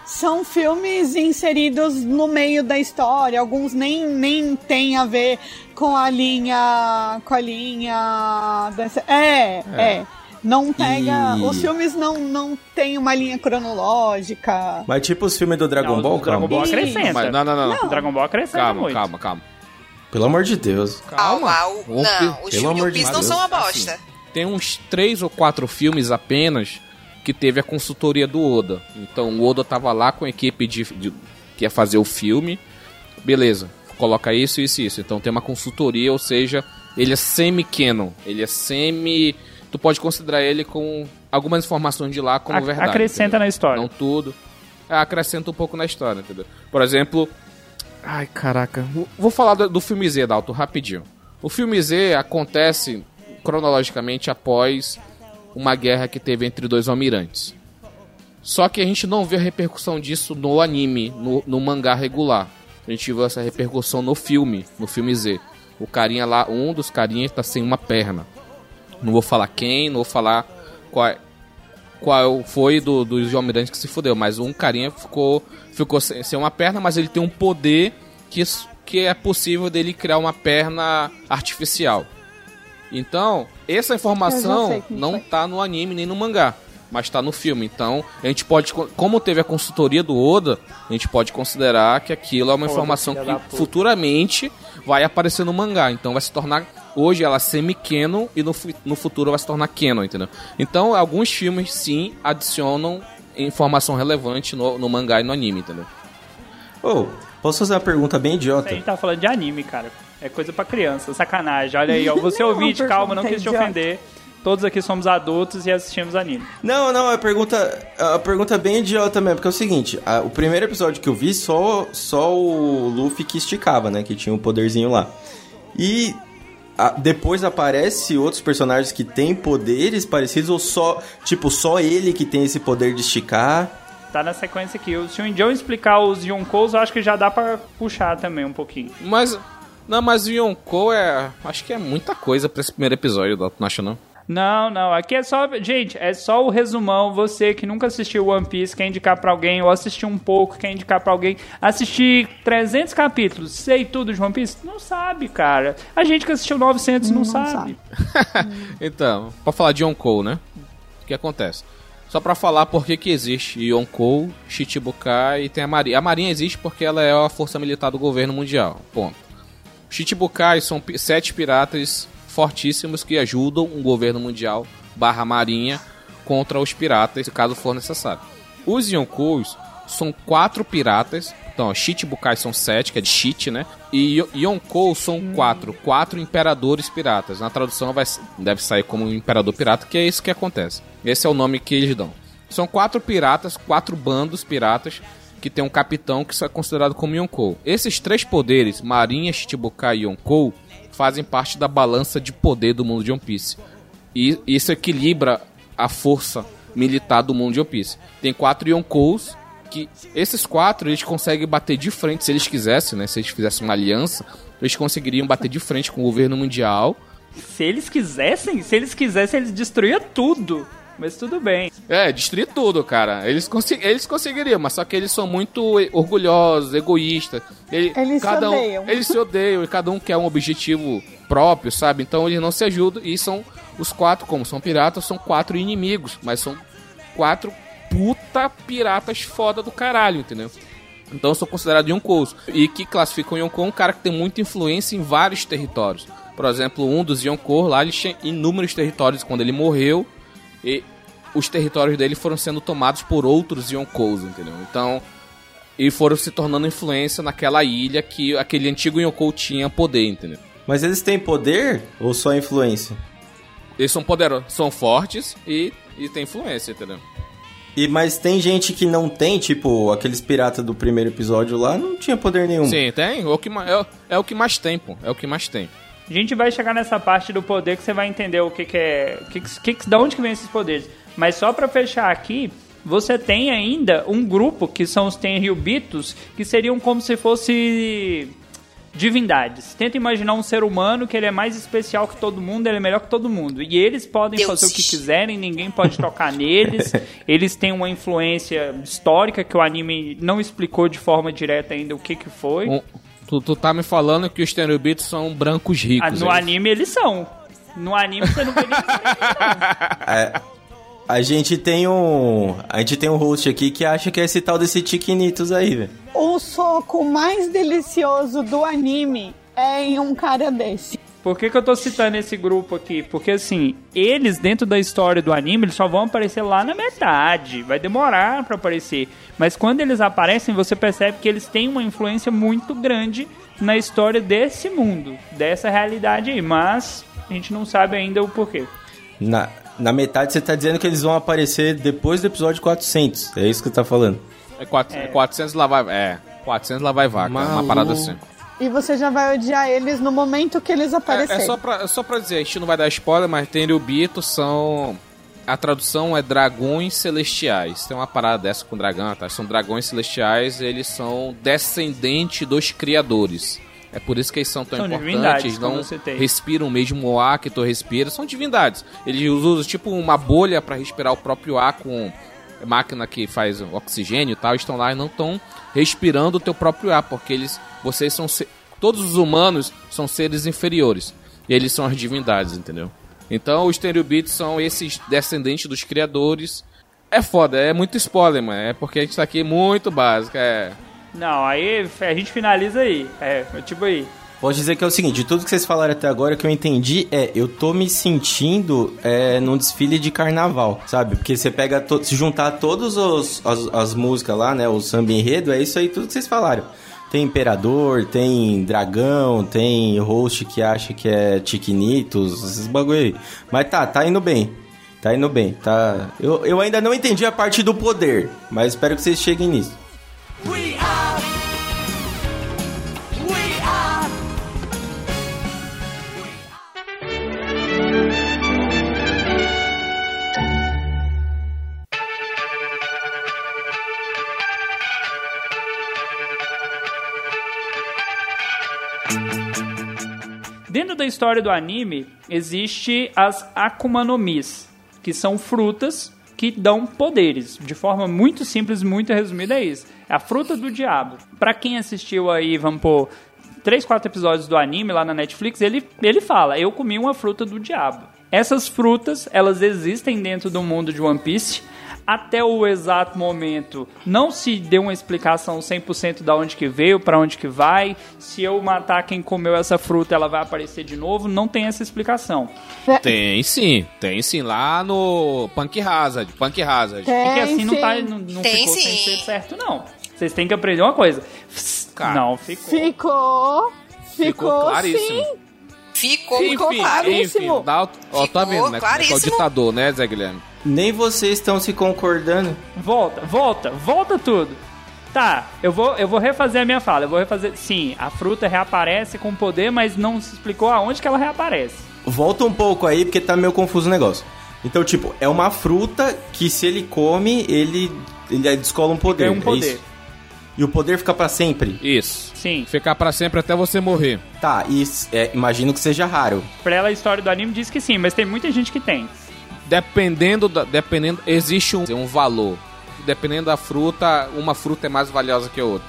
São filmes inseridos no meio da história, alguns nem, nem tem a ver com a linha. com a linha. Dessa, é, é. Não pega. E- Os filmes não, não tem uma linha cronológica. Mas tipo os filmes do Dragon Não, Ball, o Dragon calma. Ball acrescenta. Mas, não, não, não. O Dragon Ball acrescenta Calma, muito. calma, calma. Pelo amor de Deus. Calma, não, os filmes Piece não são uma bosta. tem uns três ou quatro filmes apenas que teve a consultoria do Oda. Então o Oda tava lá com a equipe de, de- que ia fazer o filme. Beleza, coloca isso, isso e isso. Então tem uma consultoria, ou seja, ele é semi-canon. Ele é semi. Tu pode considerar ele com algumas informações de lá como Ac- verdade. acrescenta entendeu? na história. Não tudo. É, acrescenta um pouco na história, entendeu? Por exemplo. Ai, caraca. Vou- Vou falar do, do filme Z, Dalton, rapidinho. O filme Z acontece cronologicamente após uma guerra que teve entre dois almirantes. Só que a gente não vê a repercussão disso no anime, no, no mangá regular. A gente viu essa repercussão no filme, no filme Z. O carinha lá, um dos carinhas tá sem uma perna. Não vou falar quem, não vou falar qual, qual foi do, dos almirantes que se fudeu, mas um carinha ficou, ficou sem, sem uma perna, mas ele tem um poder que, que é possível dele criar uma perna artificial. Então, essa informação não foi. tá no anime nem no mangá, mas tá no filme. Então, a gente pode, co- como teve a consultoria do Oda, a gente pode considerar que aquilo é uma Oda, informação que futuramente vai aparecer no mangá. Então, vai se tornar hoje ela é semi-canon e no, no futuro vai se tornar canon, entendeu? Então, alguns filmes sim adicionam informação relevante no, no mangá e no anime, entendeu? Ô, posso fazer uma pergunta bem A idiota? gente tá falando de anime, cara. É coisa pra criança, sacanagem. Olha aí, ó. Você Não, ouvinte, calma, não quis te ofender. Todos aqui somos adultos e assistimos anime. Não, não, é pergunta, a pergunta bem idiota mesmo, porque é o seguinte, a- o primeiro episódio que eu vi, só, só o Luffy que esticava, né, que tinha um poderzinho lá. E a- depois aparece outros personagens que têm poderes parecidos, ou só, tipo, só ele que tem esse poder de esticar? Tá na sequência aqui. Se o Indião explicar os Yonkous, eu acho que já dá pra puxar também um pouquinho. Mas, não, mas o Yonkou é, acho que é muita coisa pra esse primeiro episódio, Dalton, não acha não? Não, não, aqui é só. Gente, é só o resumão. Você que nunca assistiu One Piece, quer indicar pra alguém, ou assistiu um pouco, quer indicar pra alguém. Assistir 300 capítulos, sei tudo de One Piece? Não sabe, cara. A gente que assistiu 900 não, Não sabe. (laughs) Então, pra falar de Yonkou, né? O que acontece? Só pra falar por que que existe Yonkou, Shichibukai e tem a Marinha. A Marinha existe porque ela é a força militar do governo mundial. Ponto. Shichibukai são sete piratas fortíssimos que ajudam o governo mundial barra marinha contra os piratas, caso for necessário. Os Yonkous são quatro piratas. Então, Shichibukai são sete, que é de Shit, né? E Yo- Yonkou são quatro. Quatro imperadores piratas. Na tradução vai, deve sair como imperador pirata, que é isso que acontece. Esse é o nome que eles dão. São quatro piratas, quatro bandos piratas, que tem um capitão que é considerado como Yonkou. Esses três poderes, Marinha, Shichibukai e Yonkou, fazem parte da balança de poder do mundo de One Piece. E isso equilibra a força militar do mundo de One Piece. Tem quatro Yonkous que esses quatro eles conseguem bater de frente se eles quisessem, né? Se eles fizessem uma aliança, eles conseguiriam bater de frente com o governo mundial. Se eles quisessem, se eles quisessem, eles destruíam tudo. Mas tudo bem. É, destruir tudo, cara. Eles, consi eles conseguiriam, mas só que eles são muito orgulhosos, egoístas. Ele- Eles se cada um- odeiam. Eles se odeiam e cada um quer um objetivo próprio, sabe? Então eles não se ajudam e são os quatro, como são piratas, são quatro inimigos, mas são quatro puta piratas foda do caralho, entendeu? Então são considerados Yonkous. E que classificam Yonkou um cara que tem muita influência em vários territórios. Por exemplo, um dos Yonkou lá, ele tinha inúmeros territórios quando ele morreu. E os territórios dele foram sendo tomados por outros Yonkous, entendeu? Então, e foram se tornando influência naquela ilha que aquele antigo Yonkou tinha poder, entendeu? Mas eles têm poder ou só influência? Eles são poderosos, são fortes e, e têm influência, entendeu? E mas tem gente que não tem, tipo, aqueles piratas do primeiro episódio lá, não tinha poder nenhum. Sim, tem. É o, que, é, é o que mais tem, pô. É o que mais tem. A gente vai chegar nessa parte do poder que você vai entender o que, que é. Que, que, que, da onde que vem esses poderes. Mas só pra fechar aqui, você tem ainda um grupo que são os Tenryubitos, que seriam como se fosse divindades. Tenta imaginar um ser humano que ele é mais especial que todo mundo, ele é melhor que todo mundo. E eles podem Deuses. fazer o que quiserem, ninguém pode tocar (laughs) neles. Eles têm uma influência histórica que o anime não explicou de forma direta ainda o que que foi. Um- tu, tu tá me falando que os Tenubitos são brancos Ah, ricos. no é isso? anime eles são. No anime você não vê nem (laughs) É, a gente tem um. A gente tem um host aqui que acha que é esse tal desse Tiquinitos aí, velho. O soco mais delicioso do anime é em um cara desse. Por que, que eu tô citando esse grupo aqui? Porque assim, eles dentro da história do anime, eles só vão aparecer lá na metade. Vai demorar pra aparecer. Mas quando eles aparecem, você percebe que eles têm uma influência muito grande na história desse mundo, dessa realidade aí. Mas a gente não sabe ainda o porquê. Na, na metade você tá dizendo que eles vão aparecer depois do episódio 400. É isso que você tá falando. É, quatro- é 400 lá vai. É, 400 lá vai vaca. Uma Maluco. parada assim. E você já vai odiar eles no momento que eles É, aparecerem. é só, pra, é só pra dizer, a gente não vai dar spoiler, mas Tenryubito são. A tradução é dragões celestiais. Tem uma parada dessa com dragão, tá? São dragões celestiais, eles são descendentes dos criadores. É por isso que eles são tão São importantes, eles não respiram o mesmo ar que tu respira, são divindades. Eles usam tipo uma bolha pra respirar o próprio ar com máquina que faz oxigênio e tal, estão lá e não estão respirando o teu próprio ar, porque eles, vocês são, todos os humanos são seres inferiores, e eles são as divindades, entendeu? Então os Tenryubitos são esses descendentes dos criadores. É foda, é muito spoiler, mano, é porque a gente tá aqui muito básico, é... Não, aí a gente finaliza aí. É, tipo aí. Posso dizer que é o seguinte, de tudo que vocês falaram até agora, o que eu entendi é, eu tô me sentindo é, num desfile de carnaval, sabe? Porque você pega, to- se juntar todas as, as músicas lá, né, o samba enredo, é isso aí tudo que vocês falaram. Tem imperador, tem dragão, tem host que acha que é tiquinitos, esses bagulho aí. Mas tá, tá indo bem. Tá indo bem, tá... Eu, eu ainda não entendi a parte do poder, mas espero que vocês cheguem nisso. Dentro da história do anime, existe as Akuma no Mis, que são frutas que dão poderes. De forma muito simples, muito resumida, é isso. É a fruta do diabo. Pra quem assistiu aí, vamos pôr, três, quatro episódios do anime lá na Netflix, ele, ele fala, eu comi uma fruta do diabo. Essas frutas, elas existem dentro do mundo de One Piece. Até o exato momento, não se deu uma explicação 100% da onde que veio, pra onde que vai. Se eu matar quem comeu essa fruta, ela vai aparecer de novo. Não tem essa explicação. Tem sim, tem sim, lá no Punk Hazard, Punk Hazard. Porque Tem, assim não, tá, sim. não, não Tem ficou sim. certo, não. Vocês têm que aprender uma coisa. Cara, não, ficou. Ficou. Ficou, Ficou claríssimo. sim. Ficou Ficou claríssimo. enfim, dá, ó, tá Ficou vendo, né? como é É o claríssimo. ditador, né, Zé Guilherme? Nem vocês estão se concordando. Volta, volta, volta tudo. Tá, eu vou, eu vou refazer a minha fala. Eu vou refazer. Sim, a fruta reaparece com poder, mas não se explicou aonde que ela reaparece. Volta um pouco aí, porque tá meio confuso o negócio. Então, tipo, é uma fruta que se ele come, ele, ele descola um poder. Ganha um é poder. isso? E o poder fica pra sempre. Isso. Sim. Ficar pra sempre até você morrer. Tá, e é, imagino que seja raro. Pra ela, a história do anime diz que sim, mas tem muita gente que tem. Dependendo da, dependendo existe um, um valor. Dependendo da fruta, uma fruta é mais valiosa que a outra.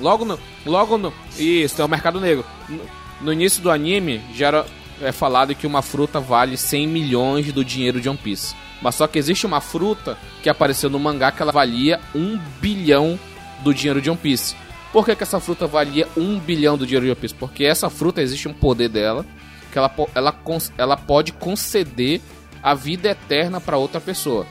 Logo no, logo no, isso é o mercado negro. No, no início do anime já era é falado que uma fruta vale 100 milhões do dinheiro de One Piece. Mas só que existe uma fruta que apareceu no mangá que ela valia 1 bilhão do dinheiro de One Piece. Por que, que essa fruta valia 1 bilhão do dinheiro de One Piece? Porque essa fruta existe um poder dela que ela, ela, ela pode conceder a vida eterna para outra pessoa.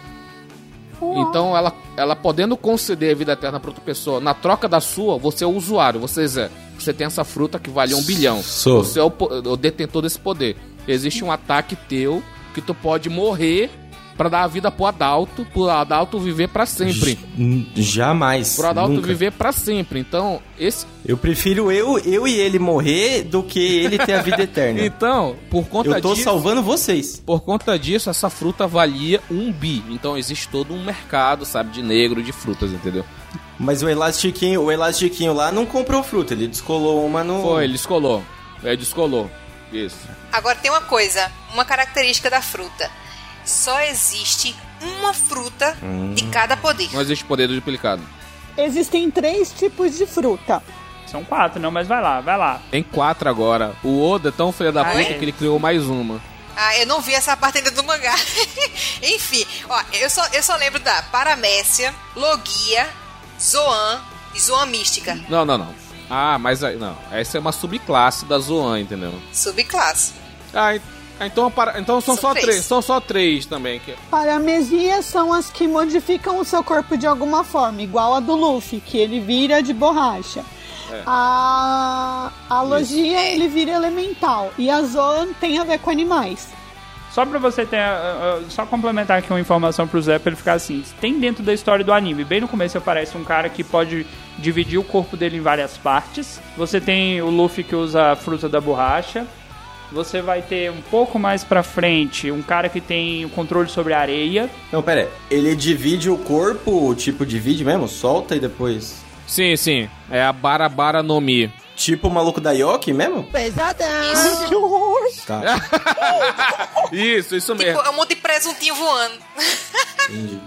Então, ela, ela podendo conceder a vida eterna para outra pessoa, na troca da sua, você é o usuário, você é, você tem essa fruta que vale um bilhão. Sou. Você é o, o detentor desse poder. Existe um ataque teu que tu pode morrer para dar a vida pro Adalto, pro Adalto viver para sempre. Jamais. Pro Adalto nunca. viver para sempre. Então, esse Eu prefiro eu, eu e ele morrer do que ele ter a vida (laughs) eterna. Então, por conta eu tô disso, salvando vocês. por conta disso, essa fruta valia um bi. Então existe todo um mercado, sabe, de negro de frutas, entendeu? Mas o elastiquinho, o elastiquinho lá não comprou fruta, ele descolou uma no. Foi, ele descolou. Ele descolou. Isso. Agora tem uma coisa, uma característica da fruta. Só existe uma fruta de cada poder. Não existe poder duplicado. Existem três tipos de fruta. São quatro, não, mas vai lá, vai lá. Tem quatro agora. O Oda é tão filho da Ah, puta é? que ele criou mais uma. Ah, eu não vi essa parte ainda do mangá. (laughs) Enfim, ó, eu só, eu só lembro da Paramécia, Logia, Zoan e Zoan Mística. Não, não, não. Ah, mas aí, não. Essa é uma subclasse da Zoan, entendeu? Subclasse. Ah, en- ah, então, para, então são, São só três. três. São só três também. Que... Paramesias são as que modificam o seu corpo de alguma forma, igual a do Luffy, que ele vira de borracha. A, a Logia, ele vira elemental. E a Zoan tem a ver com animais. Só pra você ter. uh, uh, só complementar aqui uma informação pro Zé pra ele ficar assim. Tem dentro da história do anime, bem no começo aparece um cara que pode dividir o corpo dele em várias partes. Você tem o Luffy que usa a fruta da borracha. Você vai ter um pouco mais pra frente um cara que tem o controle sobre a areia. Não, pera aí. Ele divide o corpo, tipo, divide mesmo? Solta e depois. Sim, sim. É a Barabara no Mi. Tipo o maluco da Yoki mesmo? Isso. Que horror! Tá, (laughs) Isso, isso Tipo, mesmo. é um monte de presuntinho voando. entendi.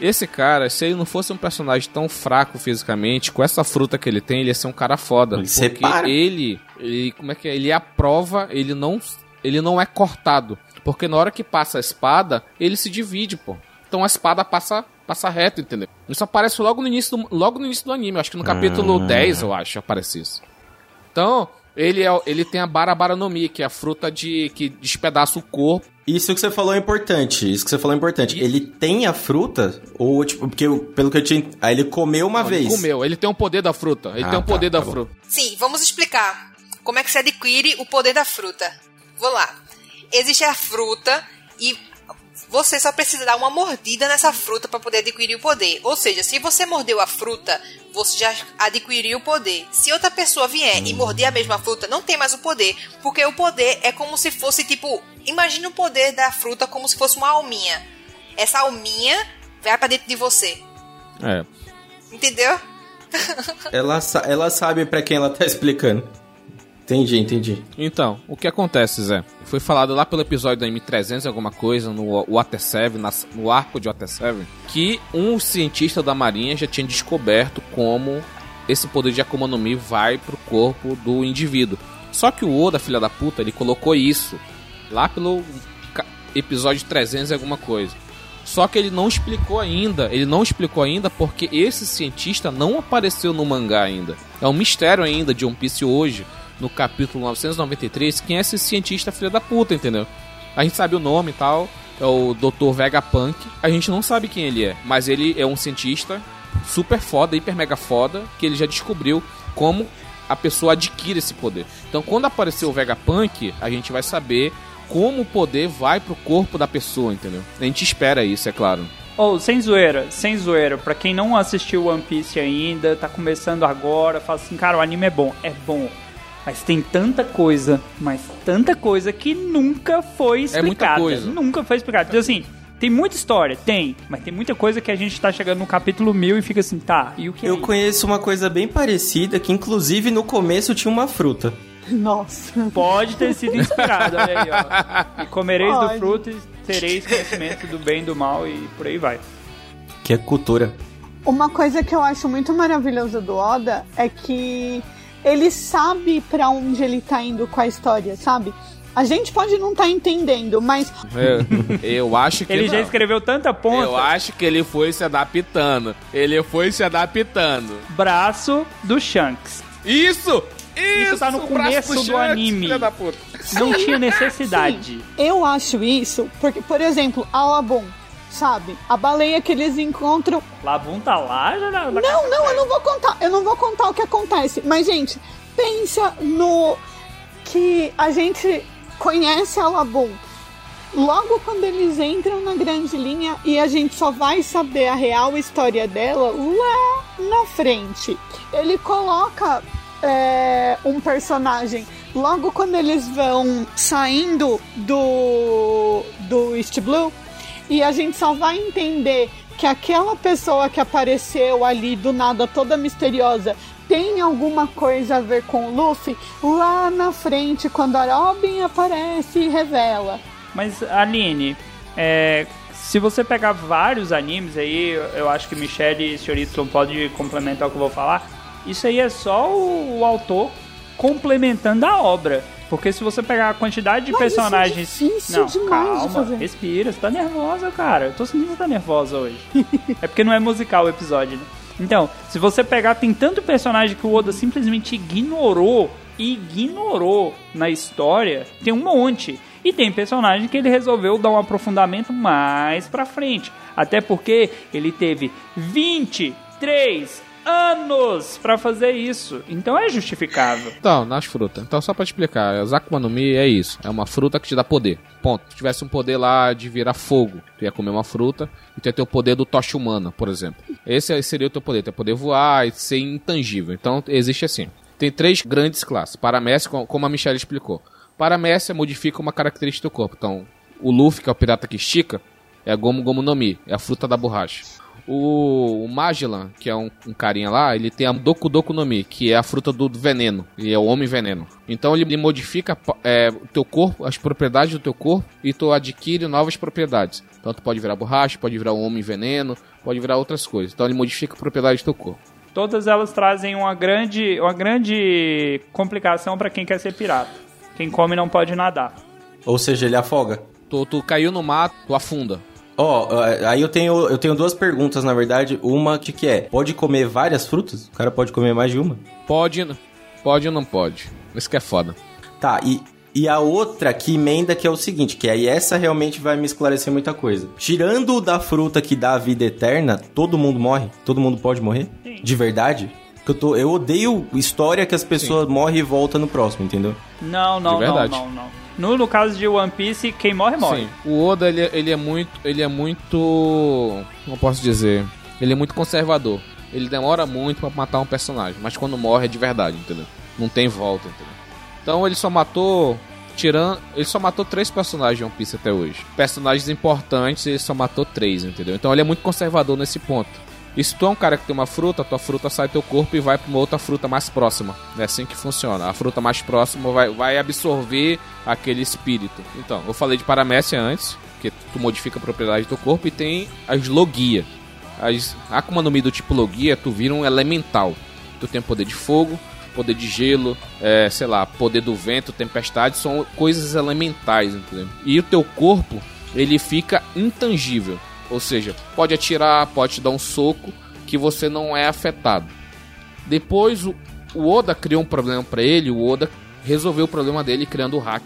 Esse cara, se ele não fosse um personagem tão fraco fisicamente, com essa fruta que ele tem, ele ia ser um cara foda. Ele porque separa. ele, ele, como é que é? Ele é a prova, ele não, ele não é cortado. Porque na hora que passa a espada, ele se divide, pô. Então a espada passa, passa reto, entendeu? Isso aparece logo no início do, logo no início do anime, acho que no capítulo 10, eu acho, aparece isso. Então, ele, é, ele tem a Barabara no Mi, que é a fruta de que despedaça o corpo. Isso que você falou é importante. Isso que você falou é importante. Ele tem a fruta? Ou, tipo, porque eu- pelo que eu tinha. Aí ele comeu uma Ele vez. comeu, ele tem o poder da fruta. Ele Ah, tem o tá, poder tá da bom. fruta. Sim, vamos explicar como é que se adquire o poder da fruta. Vou lá. Existe a fruta e você só precisa dar uma mordida nessa fruta para poder adquirir o poder. Ou seja, se você mordeu a fruta, você já adquiriu o poder. Se outra pessoa vier e morder a mesma fruta, não tem mais o poder, porque o poder é como se fosse tipo, imagine o poder da fruta como se fosse uma alminha. Essa alminha vai para dentro de você. É. Entendeu? (laughs) Ela, ela sabe pra quem ela tá explicando. Entendi, entendi. Então, o que acontece, Zé? Foi falado lá pelo episódio da M300, alguma coisa, no Water 7, na- no arco de Water 7, que um cientista da marinha já tinha descoberto como esse poder de Akuma no Mi vai pro corpo do indivíduo. Só que o Oda, filha da puta, ele colocou isso lá pelo episódio 300 e alguma coisa. Só que ele não explicou ainda, ele não explicou ainda porque esse cientista não apareceu no mangá ainda. É um mistério ainda de One Piece hoje, no capítulo 993, quem é esse cientista filha da puta, entendeu? A gente sabe o nome e tal, é o Dr. Vegapunk. A gente não sabe quem ele é, mas ele é um cientista super foda, hiper mega foda, que ele já descobriu como a pessoa adquire esse poder. Então, quando aparecer o Vegapunk, a gente vai saber como o poder vai pro corpo da pessoa, entendeu? A gente espera isso, é claro. Ou, sem zoeira, sem zoeira, pra quem não assistiu One Piece ainda, tá começando agora, fala assim, cara, o anime é bom, é bom. Mas tem tanta coisa, mas tanta coisa que nunca foi muita explicada. coisa. Nunca foi explicada. Então, assim, tem muita história, tem, mas tem muita coisa que a gente tá chegando no capítulo mil e fica assim, tá, e o que é Eu isso? conheço uma coisa bem parecida que, inclusive, no começo tinha uma fruta. Nossa. Pode ter sido inspirado, olha aí, ó. E comereis do Pode. fruto e tereis conhecimento do bem e do mal e por aí vai. Que é cultura. Uma coisa que eu acho muito maravilhosa do Oda é que ele sabe pra onde ele tá indo com a história, sabe? A gente pode não estar tá entendendo, mas Eu, eu acho que Ele já não. escreveu tanta ponta. Eu acho que ele foi se adaptando. Ele foi se adaptando. Braço do Shanks. Isso! Isso, tá no começo do Shanks, anime. filha da puta. Não tinha necessidade. Sim, eu acho isso porque, por exemplo, Alabon, sabe? A baleia que eles encontram. Labum tá lá já na, na Não, não, eu não vou contar. Eu não vou contar o que acontece. Mas, gente, pensa no que a gente conhece Alabon. Logo quando eles entram na grande linha e a gente só vai saber a real história dela lá na frente. Ele coloca é, um personagem logo quando eles vão saindo do do East Blue e a gente só vai entender que aquela pessoa que apareceu ali do nada toda misteriosa tem alguma coisa a ver com o Luffy lá na frente quando a Robin aparece e revela. Mas, Aline, é, se você pegar vários animes aí, eu acho que Michelle e. Y pode complementar o que eu vou falar. Isso aí é só o, o autor complementando a obra. Porque se você pegar a quantidade de Mas isso é personagens. difícil não, demais de calma, fazer. respira, você tá nervosa, cara. Eu tô sentindo que você tá nervosa hoje. (laughs) é porque não é musical o episódio, né? Então, se você pegar, tem tanto personagem que o Oda simplesmente ignorou, ignorou na história, tem um monte. E tem personagem que ele resolveu dar um aprofundamento mais pra frente. Até porque ele teve 23 anos pra fazer isso. Então é justificável. Então, nas frutas. Então, só te explicar, a Akuma no Mi é isso. É uma fruta que te dá poder. Ponto. Se tivesse um poder lá de virar fogo, tu ia comer uma fruta e tu ia ter o poder do tocha humana, por exemplo. Esse seria o teu poder. Ia poder voar e ser intangível. Então, existe assim. Tem três grandes classes. Co- como a Michelle explicou. Paramestre modifica uma característica do corpo. Então, o Luffy, que é o pirata que estica, é a Gomu Gomu no Mi. É a fruta da borracha. O, o Magellan, que é um, um carinha lá, ele tem a Doku Doku no Mi, que é a fruta do veneno. Ele é o homem veneno. Então ele, ele modifica é, o teu corpo, as propriedades do teu corpo, e tu adquire novas propriedades. Então tu pode virar borracha, pode virar um homem veneno, pode virar outras coisas. Então ele modifica a propriedade do teu corpo. Todas elas trazem uma grande, uma grande complicação pra quem quer ser pirata. Quem come não pode nadar. Ou seja, ele afoga. Tu, tu caiu no mar, tu afunda. Ó, aí eu tenho, eu tenho duas perguntas, na verdade. Uma que, que é, pode comer várias frutas? O cara pode comer mais de uma? Pode, pode ou não pode. Isso que é foda. Tá, e, e a outra que emenda que é o seguinte, que aí essa realmente vai me esclarecer muita coisa. Tirando o da fruta que dá a vida eterna, todo mundo morre? Todo mundo pode morrer? Sim. De verdade? Que eu, tô, eu odeio história que as pessoas morrem e voltam no próximo, entendeu? Não, não, De não, verdade. não, não. No, no caso de One Piece, quem morre, morre. Sim. O Oda, ele, ele é muito. Ele é muito. Como posso dizer? Ele é muito conservador. Ele demora muito pra matar um personagem, mas quando morre é de verdade, entendeu? Não tem volta, entendeu? Então ele só matou. Tirando. Ele só matou três personagens de One Piece até hoje. Personagens importantes, ele só matou três, entendeu? Então ele é muito conservador nesse ponto. E se tu é um cara que tem uma fruta, tua fruta sai do teu corpo e vai pra uma outra fruta mais próxima. É assim que funciona. A fruta mais próxima vai, vai absorver aquele espírito. Então, eu falei de paramécia antes, que tu modifica a propriedade do teu corpo, e tem as logia. As Akuma no Mi do tipo logia, tu vira um elemental. Tu tem poder de fogo, poder de gelo, é, sei lá, poder do vento, tempestade, são coisas elementais, entendeu? E o teu corpo, ele fica intangível. Ou seja, pode atirar, pode te dar um soco, que você não é afetado. Depois o, o Oda criou um problema pra ele, o Oda resolveu o problema dele criando o hack.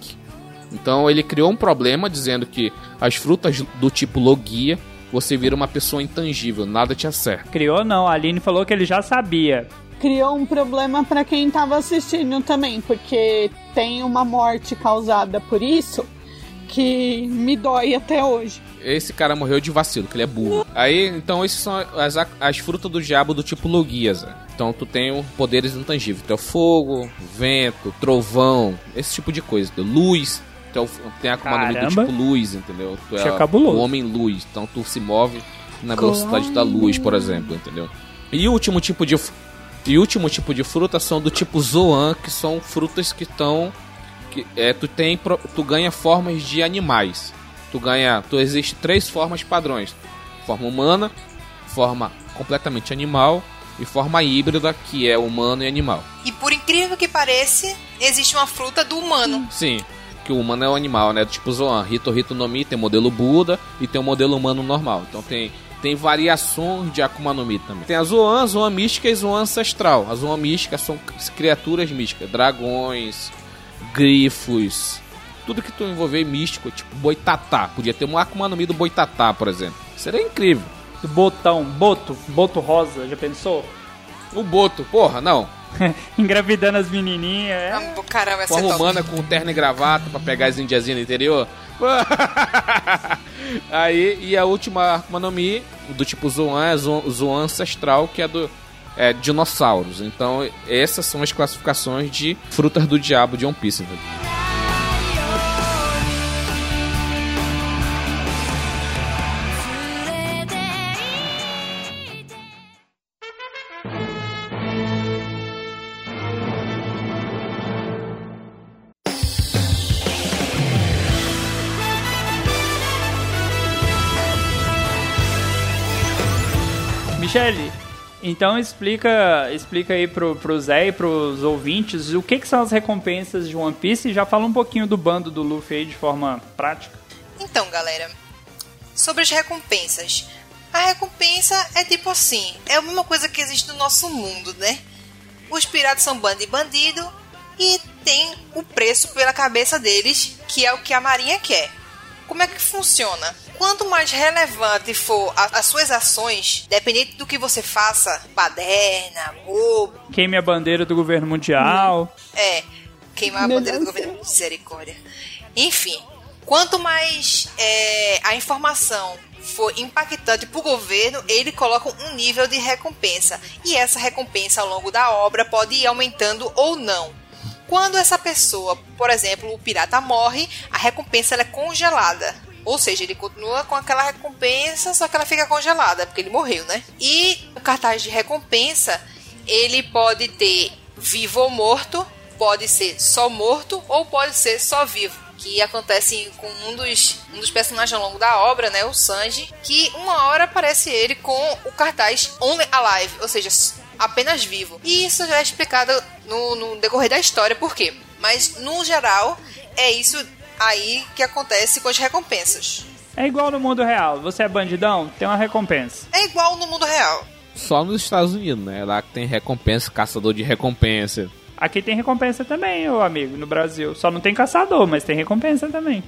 Então ele criou um problema dizendo que as frutas do tipo Logia, você vira uma pessoa intangível, nada te acerta. Criou não, a Aline falou que ele já sabia. Criou um problema pra quem tava assistindo também, porque tem uma morte causada por isso que me dói até hoje. Esse cara morreu de vacilo, que ele é burro. Aí, então, esses são as, as frutas do diabo do tipo Logia, Zé. Então, tu tem poderes intangíveis. Tu é fogo, vento, trovão, esse tipo de coisa. Luz, tu é o- tem a Mi do tipo luz, entendeu? Tu é é cabuloso. o homem luz. Então, tu se move na velocidade da luz, por exemplo, entendeu? E o último tipo de... E o último tipo de fruta são do tipo Zoan, que são frutas que estão... Que, é, tu, tem, tu ganha formas de animais. Tu ganha. Tu existe três formas padrões: forma humana, forma completamente animal e forma híbrida, que é humano e animal. E por incrível que pareça, existe uma fruta do humano. Sim. Que o humano é o animal, né? Tipo Zoan, Rito Rito no Mi tem modelo Buda e tem o modelo humano normal. Então tem tem variações de Akuma no Mi também. Tem a Zoan, Zoan mística e Zoan ancestral. A Zoan mística são criaturas místicas, dragões, grifos, tudo que tu envolver místico, tipo boitatá. Podia ter um Akuma no Mi do boitatá, por exemplo. Seria incrível. Do botão, boto, boto rosa, já pensou? O boto, porra, não. (laughs) Engravidando as menininhas. É. Ah, Caramba, essa Forma humana com terno e gravata pra pegar as indiazinhas no interior. (laughs) Aí, e a última Akuma no Mi, do tipo Zoan, é Zo- Zoan ancestral, que é do é, dinossauros. Então, essas são as classificações de frutas do diabo de One Piece. entendeu? Então explica, explica aí pro, pro Zé e pros ouvintes o que, que são as recompensas de One Piece e já fala um pouquinho do bando do Luffy aí de forma prática. Então, galera, sobre as recompensas. A recompensa é tipo assim, é a mesma coisa que existe no nosso mundo, né? Os piratas são bando de bandido e tem o preço pela cabeça deles, que é o que a marinha quer. Como é que funciona? Quanto mais relevante for a- as suas ações, dependente do que você faça, baderna, roubo, Queime a bandeira do governo mundial. é, queimar a Meu bandeira do Deus governo. Misericórdia. Enfim, quanto mais é, a informação for impactante para o governo, ele coloca um nível de recompensa. E essa recompensa ao longo da obra pode ir aumentando ou não. Quando essa pessoa, por exemplo, o pirata morre, a recompensa ela é congelada. Ou seja, ele continua com aquela recompensa, só que ela fica congelada, porque ele morreu, né? E o cartaz de recompensa, ele pode ter vivo ou morto, pode ser só morto ou pode ser só vivo. Que acontece com um dos, um dos personagens ao longo da obra, né? O Sanji, que uma hora aparece ele com o cartaz Only Alive, ou seja, apenas vivo. E isso já é explicado no, no decorrer da história por quê. Mas no geral, é isso aí que acontece com as recompensas. É igual no mundo real. Você é bandidão? Tem uma recompensa. É igual no mundo real. Só nos Estados Unidos, né? Lá que tem recompensa, caçador de recompensa. Aqui tem recompensa também, ô amigo, no Brasil. Só não tem caçador, mas tem recompensa também.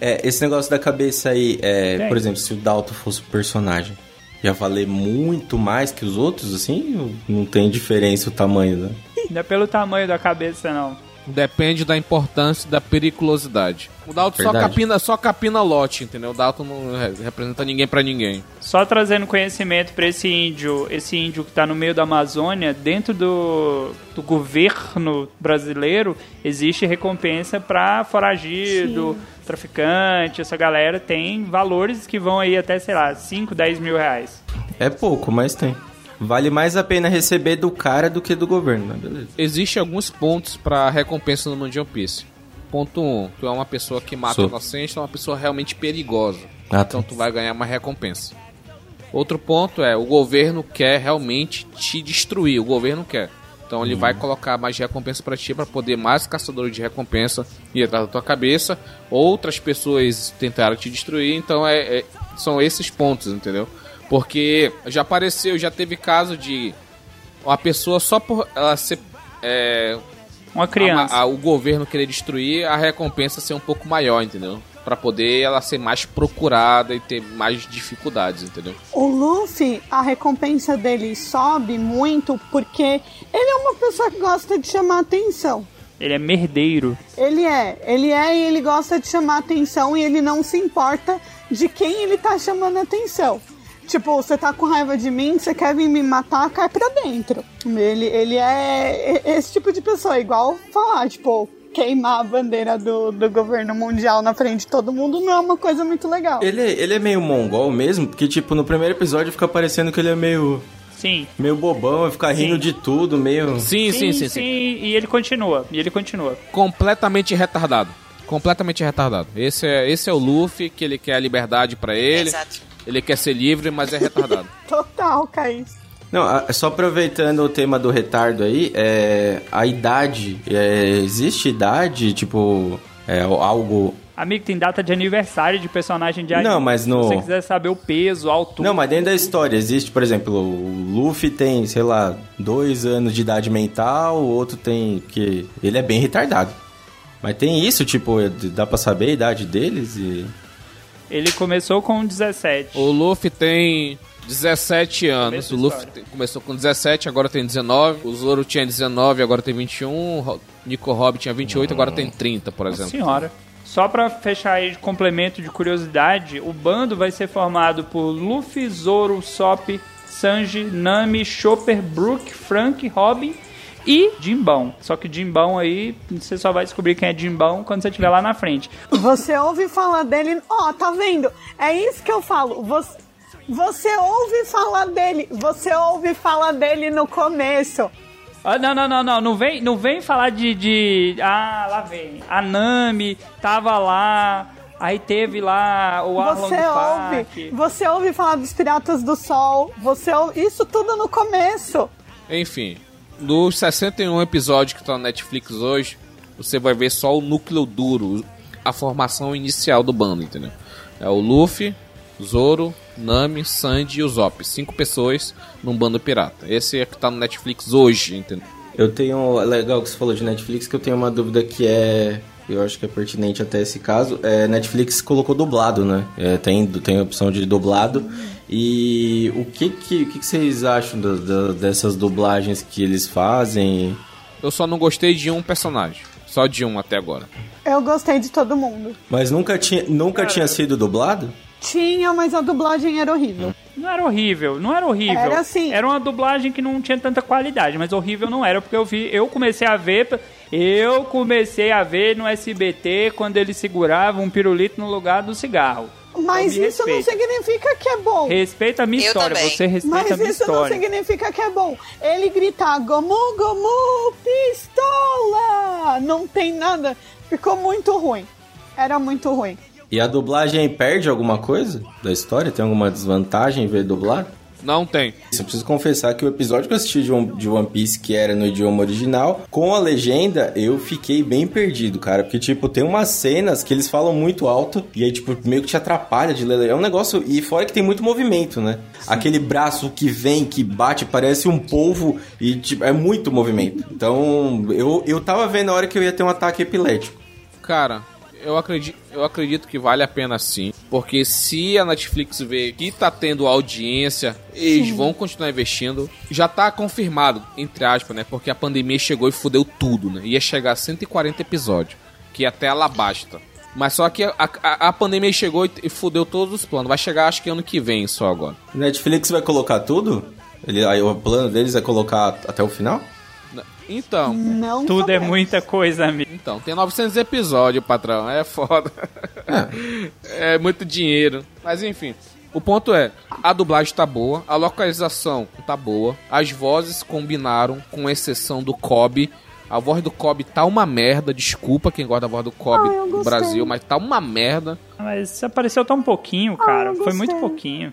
É, esse negócio da cabeça aí, é, por exemplo, se o Dalton fosse o personagem, ia valer muito mais que os outros, assim? Não tem diferença o tamanho, né? Não é pelo tamanho da cabeça, não. Depende da importância e da periculosidade. O Dalton só capina, só capina lote, entendeu? O Dalton não re- representa ninguém pra ninguém. Só trazendo conhecimento pra esse índio, esse índio que tá no meio da Amazônia, dentro do, do governo brasileiro, existe recompensa pra foragido, traficante, essa galera tem valores que vão aí até, sei lá, 5, 10 mil reais. É pouco, mas tem. Vale mais a pena receber do cara do que do governo, né? Beleza. Existem alguns pontos pra recompensa no mundo de One Piece. Ponto 1, um, tu é uma pessoa que mata Sou. inocente, tu é uma pessoa realmente perigosa. Ah, então tá. tu vai ganhar uma recompensa. Outro ponto é, o governo quer realmente te destruir, o governo quer. Então ele vai colocar mais recompensa pra ti pra poder mais caçadores de recompensa ir atrás da tua cabeça. Outras pessoas tentaram te destruir, então é, é- são esses pontos, entendeu? Porque já apareceu, já teve caso de uma pessoa só por ela ser é, Uma criança. a- a- o governo querer destruir, a recompensa ser um pouco maior, entendeu? Pra poder ela ser mais procurada e ter mais dificuldades, entendeu? O Luffy, a recompensa dele sobe muito porque ele é uma pessoa que gosta de chamar atenção. Ele é merdeiro. Ele é, ele é e ele gosta de chamar atenção e ele não se importa de quem ele tá chamando atenção. Tipo, você tá com raiva de mim, você quer vir me matar, cai pra dentro. Ele, ele é esse tipo de pessoa, igual falar, tipo, queimar a bandeira do, do governo mundial na frente de todo mundo não é uma coisa muito legal. Ele, ele é meio mongol mesmo, porque, tipo, no primeiro episódio fica parecendo que ele é meio, Sim. meio bobão, vai ficar rindo Sim. de tudo, meio... Sim, sim, sim, sim. E ele continua. E ele continua. Completamente retardado. Completamente retardado. Esse é, esse é o Luffy, que ele quer a liberdade pra ele. Exato. Ele quer ser livre, mas é retardado. (laughs) Total, Caís. Não, só aproveitando o tema do retardo aí, é, a idade, é, existe idade, tipo, é, algo... Amigo, tem data de aniversário de personagem de anime. Não, mas no- Se você quiser saber o peso, a altura. Não, mas dentro da história, existe, por exemplo, o Luffy tem, sei lá, dois anos de idade mental, o outro tem que... Ele é bem retardado. Mas tem isso, tipo, dá pra saber a idade deles e... Ele começou com 17. O Luffy tem 17 anos. O Luffy te- começou com 17, agora tem 19. O Zoro tinha 19, agora tem 21. O Nico Robin tinha 28, agora tem 30, por exemplo. Senhora. Só pra fechar aí de complemento de curiosidade, o bando vai ser formado por Luffy, Zoro, Sop, Sanji, Nami, Chopper, Brook, Frank, Robin e Jimbão. Só que Jimbão aí, você só vai descobrir quem é Jimbão quando você estiver lá na frente. Você ouve falar dele. Ó, tá vendo? É isso que eu falo. Você, você ouve falar dele. Você ouve falar dele no começo. Ah, não, não, não, não, não vem, não vem falar de, de... Ah, lá vem. A Nami tava lá, aí teve lá o Arlong Você Park. ouve. Você ouve falar dos Piratas do Sol. Você ouve, Isso tudo no começo. Enfim, dos 61 episódios que estão na Netflix hoje, você vai ver só o núcleo duro, a formação inicial do bando, entendeu? É o Luffy, Zoro, Nami, Sanji e o Zop. Cinco pessoas num bando pirata. Esse é que tá no Netflix hoje, entendeu? Eu tenho. Legal que você falou de Netflix, que eu tenho uma dúvida que é. Eu acho que é pertinente até esse caso. É, Netflix colocou dublado, né? É, tem, tem a opção de dublado. E o que, que, o que, que vocês acham da- da- dessas dublagens que eles fazem? Eu só não gostei de um personagem. Só de um até agora. Eu gostei de todo mundo. Mas nunca tinha, nunca tinha sido dublado? Tinha, mas a dublagem era horrível. Não era horrível, não era horrível. Era assim. Era uma dublagem que não tinha tanta qualidade, mas horrível não era, porque eu vi, eu comecei a ver, eu comecei a ver no SBT quando ele segurava um pirulito no lugar do cigarro. Mas Então, isso não respeita. significa que é bom. Respeita a minha Eu história, também. você respeita Mas a minha isso não história. significa que é bom. Ele gritar Gomu Gomu Pistola! Não tem nada. Ficou muito ruim. Era muito ruim. E a dublagem perde alguma coisa da história? Tem alguma desvantagem em ver dublado? Não tem. Eu preciso confessar que o episódio que eu assisti de One, Piece, que era no idioma original, com a legenda, eu fiquei bem perdido, cara. Porque, tipo, tem umas cenas que eles falam muito alto e aí, tipo, meio que te atrapalha de ler. É um negócio. E fora que tem muito movimento, né? Aquele braço que vem, que bate, parece um polvo e, tipo, é muito movimento. Então, eu, eu tava vendo a hora que eu ia ter um ataque epilético. Cara, eu acredito, eu acredito que vale a pena sim. Porque se a Netflix vê que tá tendo audiência, eles vão continuar investindo. Já tá confirmado, entre aspas, né? Porque a pandemia chegou e fudeu tudo, né? Ia chegar a 140 episódios. Que até ela basta. Mas só que a, a, a pandemia chegou e, e fudeu todos os planos. Vai chegar acho que ano que vem só agora. Netflix vai colocar tudo? Ele, aí o plano deles é colocar até o final? Então, Não Tudo é sabemos. muita coisa, amigo. então, tem 900 episódios, patrão. É foda. (laughs) é muito dinheiro. Mas enfim. O ponto é, a dublagem tá boa, a localização tá boa, as vozes combinaram, com exceção do Kobe. A voz do Kobe tá uma merda, desculpa quem gosta da voz do Kobe Ah, no. Brasil, mas tá uma merda. Mas apareceu tão pouquinho, cara. eu Foi muito pouquinho.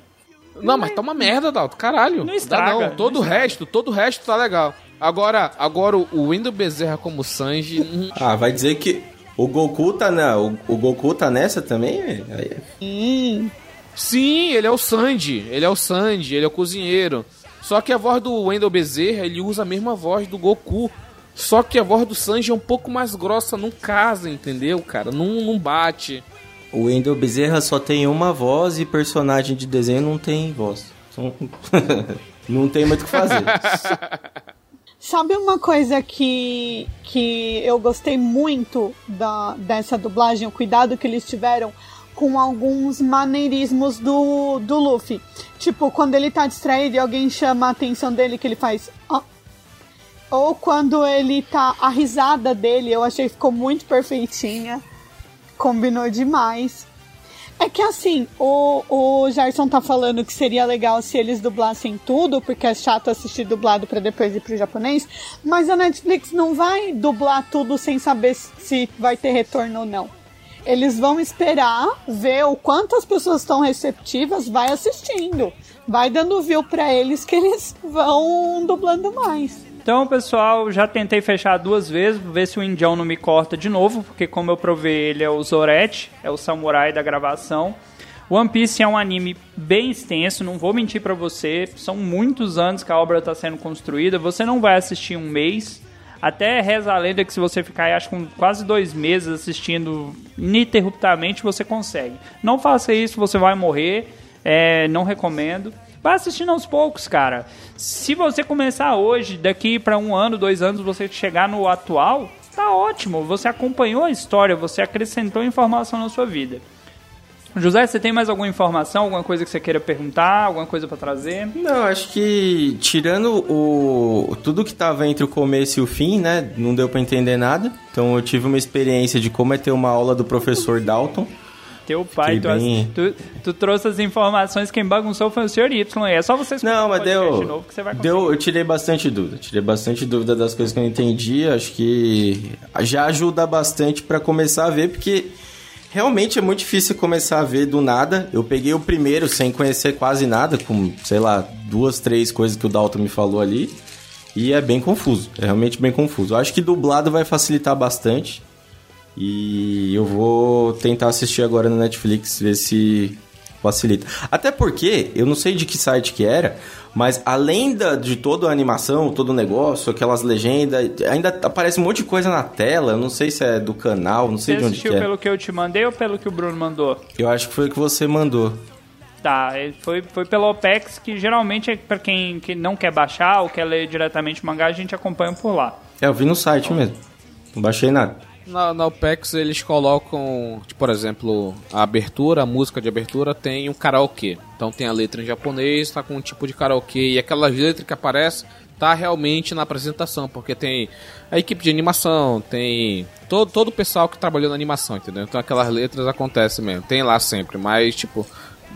Não, mas tá uma merda, Dalton, caralho. Não Dá estraga, não, todo não o resto, todo o resto tá legal. Agora, agora o Wendel Bezerra como Sanji, hum, Ah, vai dizer que o Goku tá na, o, o Goku tá nessa também? Aí é- Sim. Sim, ele é o Sandy. Ele é o Sandy, ele é o cozinheiro. Só que a voz do Wendell Bezerra, ele usa a mesma voz do Goku. Só que a voz do Sanji é um pouco mais grossa, não casa, entendeu, cara? Não, não bate. O Wendel Bezerra só tem uma voz e personagem de desenho não tem voz. (laughs) Não tem muito o que fazer. (laughs) Sabe uma coisa que, que eu gostei muito da, dessa dublagem, o cuidado que eles tiveram com alguns maneirismos do, do Luffy. Tipo, quando ele tá distraído e alguém chama a atenção dele, que ele faz. "Ah". Ou quando ele tá. A risada dele, eu achei que ficou muito perfeitinha. Combinou demais. É que assim, o, o Gerson tá falando que seria legal se eles dublassem tudo, porque é chato assistir dublado pra depois ir pro japonês, mas a Netflix não vai dublar tudo sem saber se vai ter retorno ou não. Eles vão esperar ver o quanto as pessoas estão receptivas, vai assistindo. Vai dando view pra eles que eles vão dublando mais. Então, pessoal, já tentei fechar duas vezes, ver se o Indião não me corta de novo, porque como eu provei, ele é o Zoret, é o samurai da gravação. One Piece é um anime bem extenso, não vou mentir pra você, são muitos anos que a obra está sendo construída, você não vai assistir um mês, até reza a lenda que se você ficar, acho com quase dois meses assistindo ininterruptamente, você consegue. Não faça isso, você vai morrer, é, não recomendo. Vai assistindo aos poucos, cara. Se você começar hoje, daqui para um ano, dois anos, você chegar no atual, tá ótimo. Você acompanhou a história, você acrescentou informação na sua vida. José, você tem mais alguma informação, alguma coisa que você queira perguntar, alguma coisa para trazer? Não, acho que tirando o tudo que tava entre o começo e o fim, né, não deu para entender nada. Então eu tive uma experiência de como é ter uma aula do professor Dalton. Teu pai, tu, bem... tu, tu, trouxe as informações, quem bagunçou foi o senhor Y. É só você Não, mas deu, de novo que você vai deu. Eu tirei bastante dúvida. Tirei bastante dúvida das coisas que eu não entendi. Acho que já ajuda bastante para começar a ver, porque realmente é muito difícil começar a ver do nada. Eu peguei o primeiro sem conhecer quase nada, com, sei lá, duas, três coisas que o Dalton me falou ali. E é bem confuso. É realmente bem confuso. Eu acho que dublado vai facilitar bastante. E eu vou tentar assistir agora no Netflix, ver se facilita. Até porque, eu não sei de que site que era, mas além da, de toda a animação, todo o negócio, aquelas legendas, ainda aparece um monte de coisa na tela. Eu não sei se é do canal, não sei você de onde que é. pelo que eu te mandei ou pelo que o Bruno mandou? Eu acho que foi o que você mandou. Tá, foi, foi pelo OPEX, que geralmente é pra quem que não quer baixar ou quer ler diretamente o mangá, a gente acompanha por lá. É, eu vi no site mesmo. Não baixei nada. Na, na OPEX eles colocam, tipo, por exemplo, a abertura, a música de abertura tem um karaokê. Então tem a letra em japonês, tá com um tipo de karaokê. E aquela letra que aparece tá realmente na apresentação, porque tem a equipe de animação, tem todo, todo o pessoal que trabalhou na animação, entendeu? Então aquelas letras acontecem mesmo, tem lá sempre, mas tipo,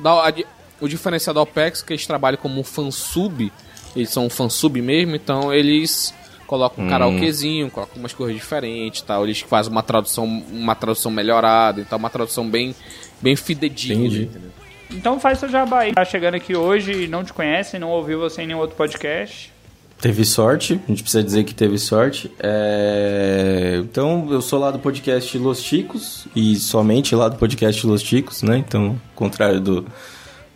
da, o diferencial da OPEX é que eles trabalham como um fansub, eles são um fansub mesmo, então eles colocam um Hum. karaokezinho, colocam umas coisas diferentes tal. Eles fazem uma tradução, uma tradução melhorada, então uma tradução bem, bem fidedigna. Entendi. entendeu? Então faz seu jabá aí. Tá chegando aqui hoje e não te conhece, não ouviu você em nenhum outro podcast. Teve sorte, a gente precisa dizer que teve sorte. É, Então, eu sou lá do podcast Los Chicos, e somente lá do podcast Los Chicos, né? Então, ao contrário do,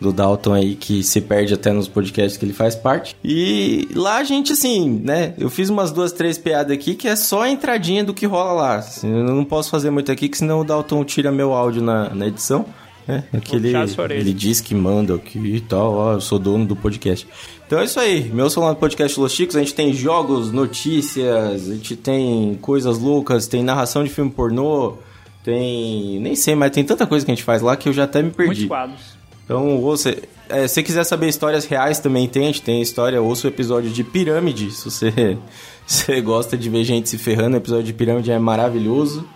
do Dalton aí, que se perde até nos podcasts que ele faz parte. E lá a gente, assim, né? Eu fiz umas duas, três piadas aqui, que é só a entradinha do que rola lá. Assim, eu não posso fazer muito aqui, que senão o Dalton tira meu áudio na, na edição. Né? Aquele, ele diz que manda aqui e tal, ó, eu sou dono do podcast. Então é isso aí, meu lá no podcast Los Chicos, a gente tem jogos, notícias, a gente tem coisas loucas, tem narração de filme pornô, tem. nem sei, mas tem tanta coisa que a gente faz lá que eu já até me Muitos perdi. quadros. Então, você, é, se quiser saber histórias reais também tem, a gente tem história, ouça o episódio de Pirâmide, se você, (laughs) se você gosta de ver gente se ferrando, o episódio de Pirâmide é maravilhoso.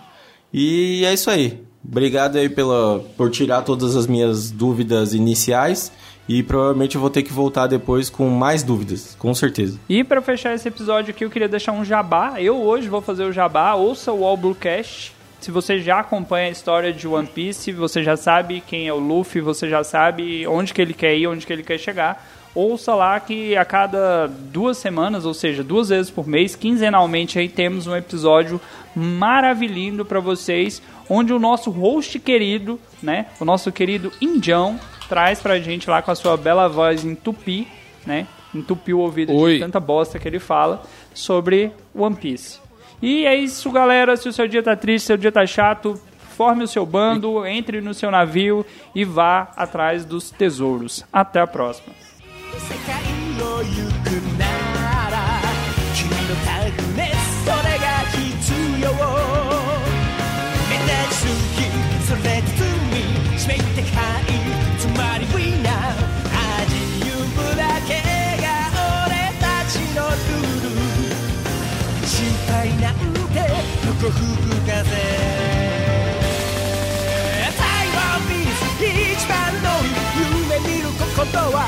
E é isso aí. Obrigado aí pela, por tirar todas as minhas dúvidas iniciais. E provavelmente eu vou ter que voltar depois com mais dúvidas, com certeza. E pra fechar esse episódio aqui, eu queria deixar um jabá. Eu hoje vou fazer o jabá. Ouça o All Bluecast. Se você já acompanha a história de One Piece, você já sabe quem é o Luffy, você já sabe onde que ele quer ir, onde que ele quer chegar. Ouça lá que a cada duas semanas, ou seja, duas vezes por mês, quinzenalmente aí temos um episódio maravilhoso para vocês, onde o nosso host querido, né, o nosso querido Indião, traz pra gente lá com a sua bela voz em tupi, né, entupiu o ouvido Oi. de tanta bosta que ele fala sobre One Piece. E é isso, galera. Se o seu dia tá triste, seu dia tá chato, forme o seu bando, entre no seu navio e vá atrás dos tesouros. Até a próxima. く吹く風。台湾ビーズ一番の夢見ることは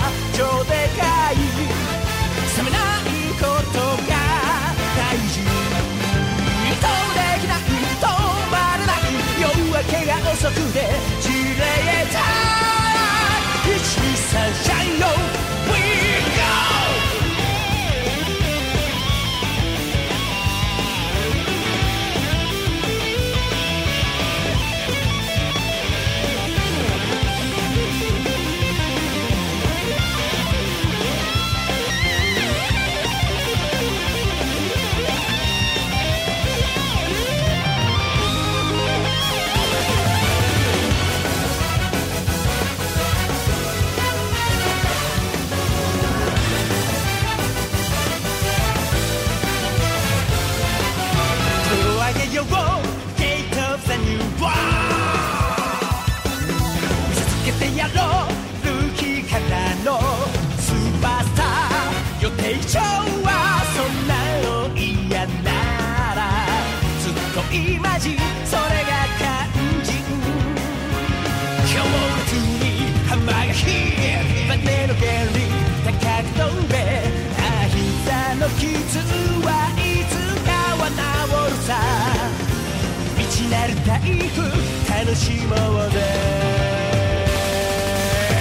知なる台風楽しもうぜ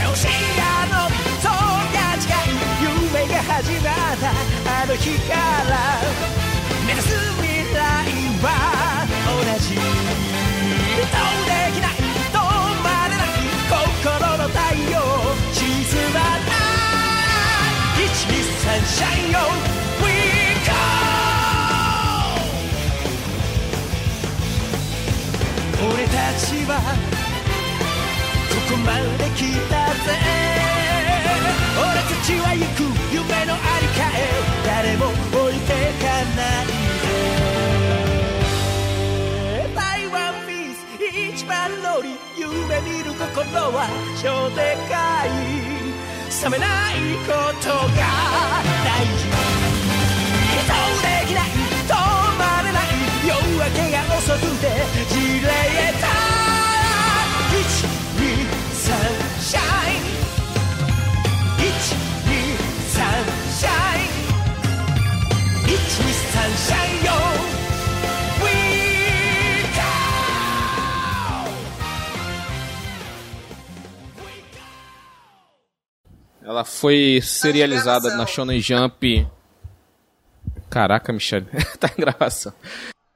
教えのそうが違い夢が始まったあの日から。目指す未来は同じ。どうできない。止まれない。心の太陽沈まない。123シャインよはここまで来たぜ。俺たちは行く夢のありかへ誰も置いてかないで台湾ミス一番乗り夢見る心は超でかい。冷めないことが大事。どうできない止まれない。夜明けが遅くてじれた Ela foi serializada na Shonen Jump. Caraca, Michelle. (laughs) tá em gravação.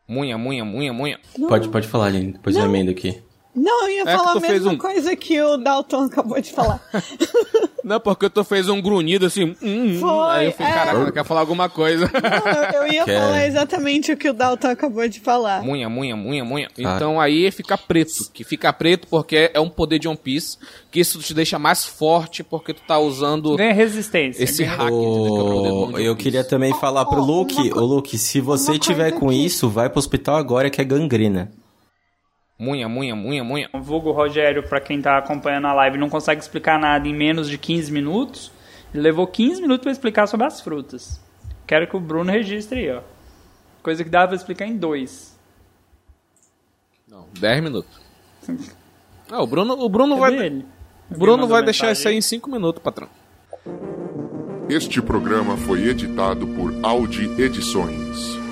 Munha, munha, munha, munha. Pode, pode falar, Aline. Depois eu emendo aqui. Não, eu ia É que falar a mesma um- coisa que o Dalton acabou de falar. (laughs) Não, porque tu fez um grunhido assim. hum, hum. Foi, aí eu falei, é. caraca, quer falar alguma coisa. Não, eu, ia (laughs) Quer. falar exatamente o que o Dalton acabou de falar. Munha, munha, munha, munha. Ah. Então aí fica preto. Que fica preto porque é um poder de One Piece. Que isso te deixa mais forte porque tu tá usando Ganha resistência. esse hack. entendeu? Que é o poder do Ô, One eu queria também falar pro ó, Luke, ô Luke, se você tiver com que- isso, vai pro hospital agora que é gangrena. Munha, munha, munha, munha. O vulgo Rogério, pra quem tá acompanhando a live, não consegue explicar nada em menos de 15 minutos. Ele levou 15 minutos pra explicar sobre as frutas. Quero que o Bruno registre aí, ó. Coisa que dava pra explicar em dois. Não, 10 minutos. Ah, o Bruno, o Bruno Cadê vai. ele? O Bruno vai deixar isso aí em 5 minutos, patrão. Este programa foi editado por Audi Edições.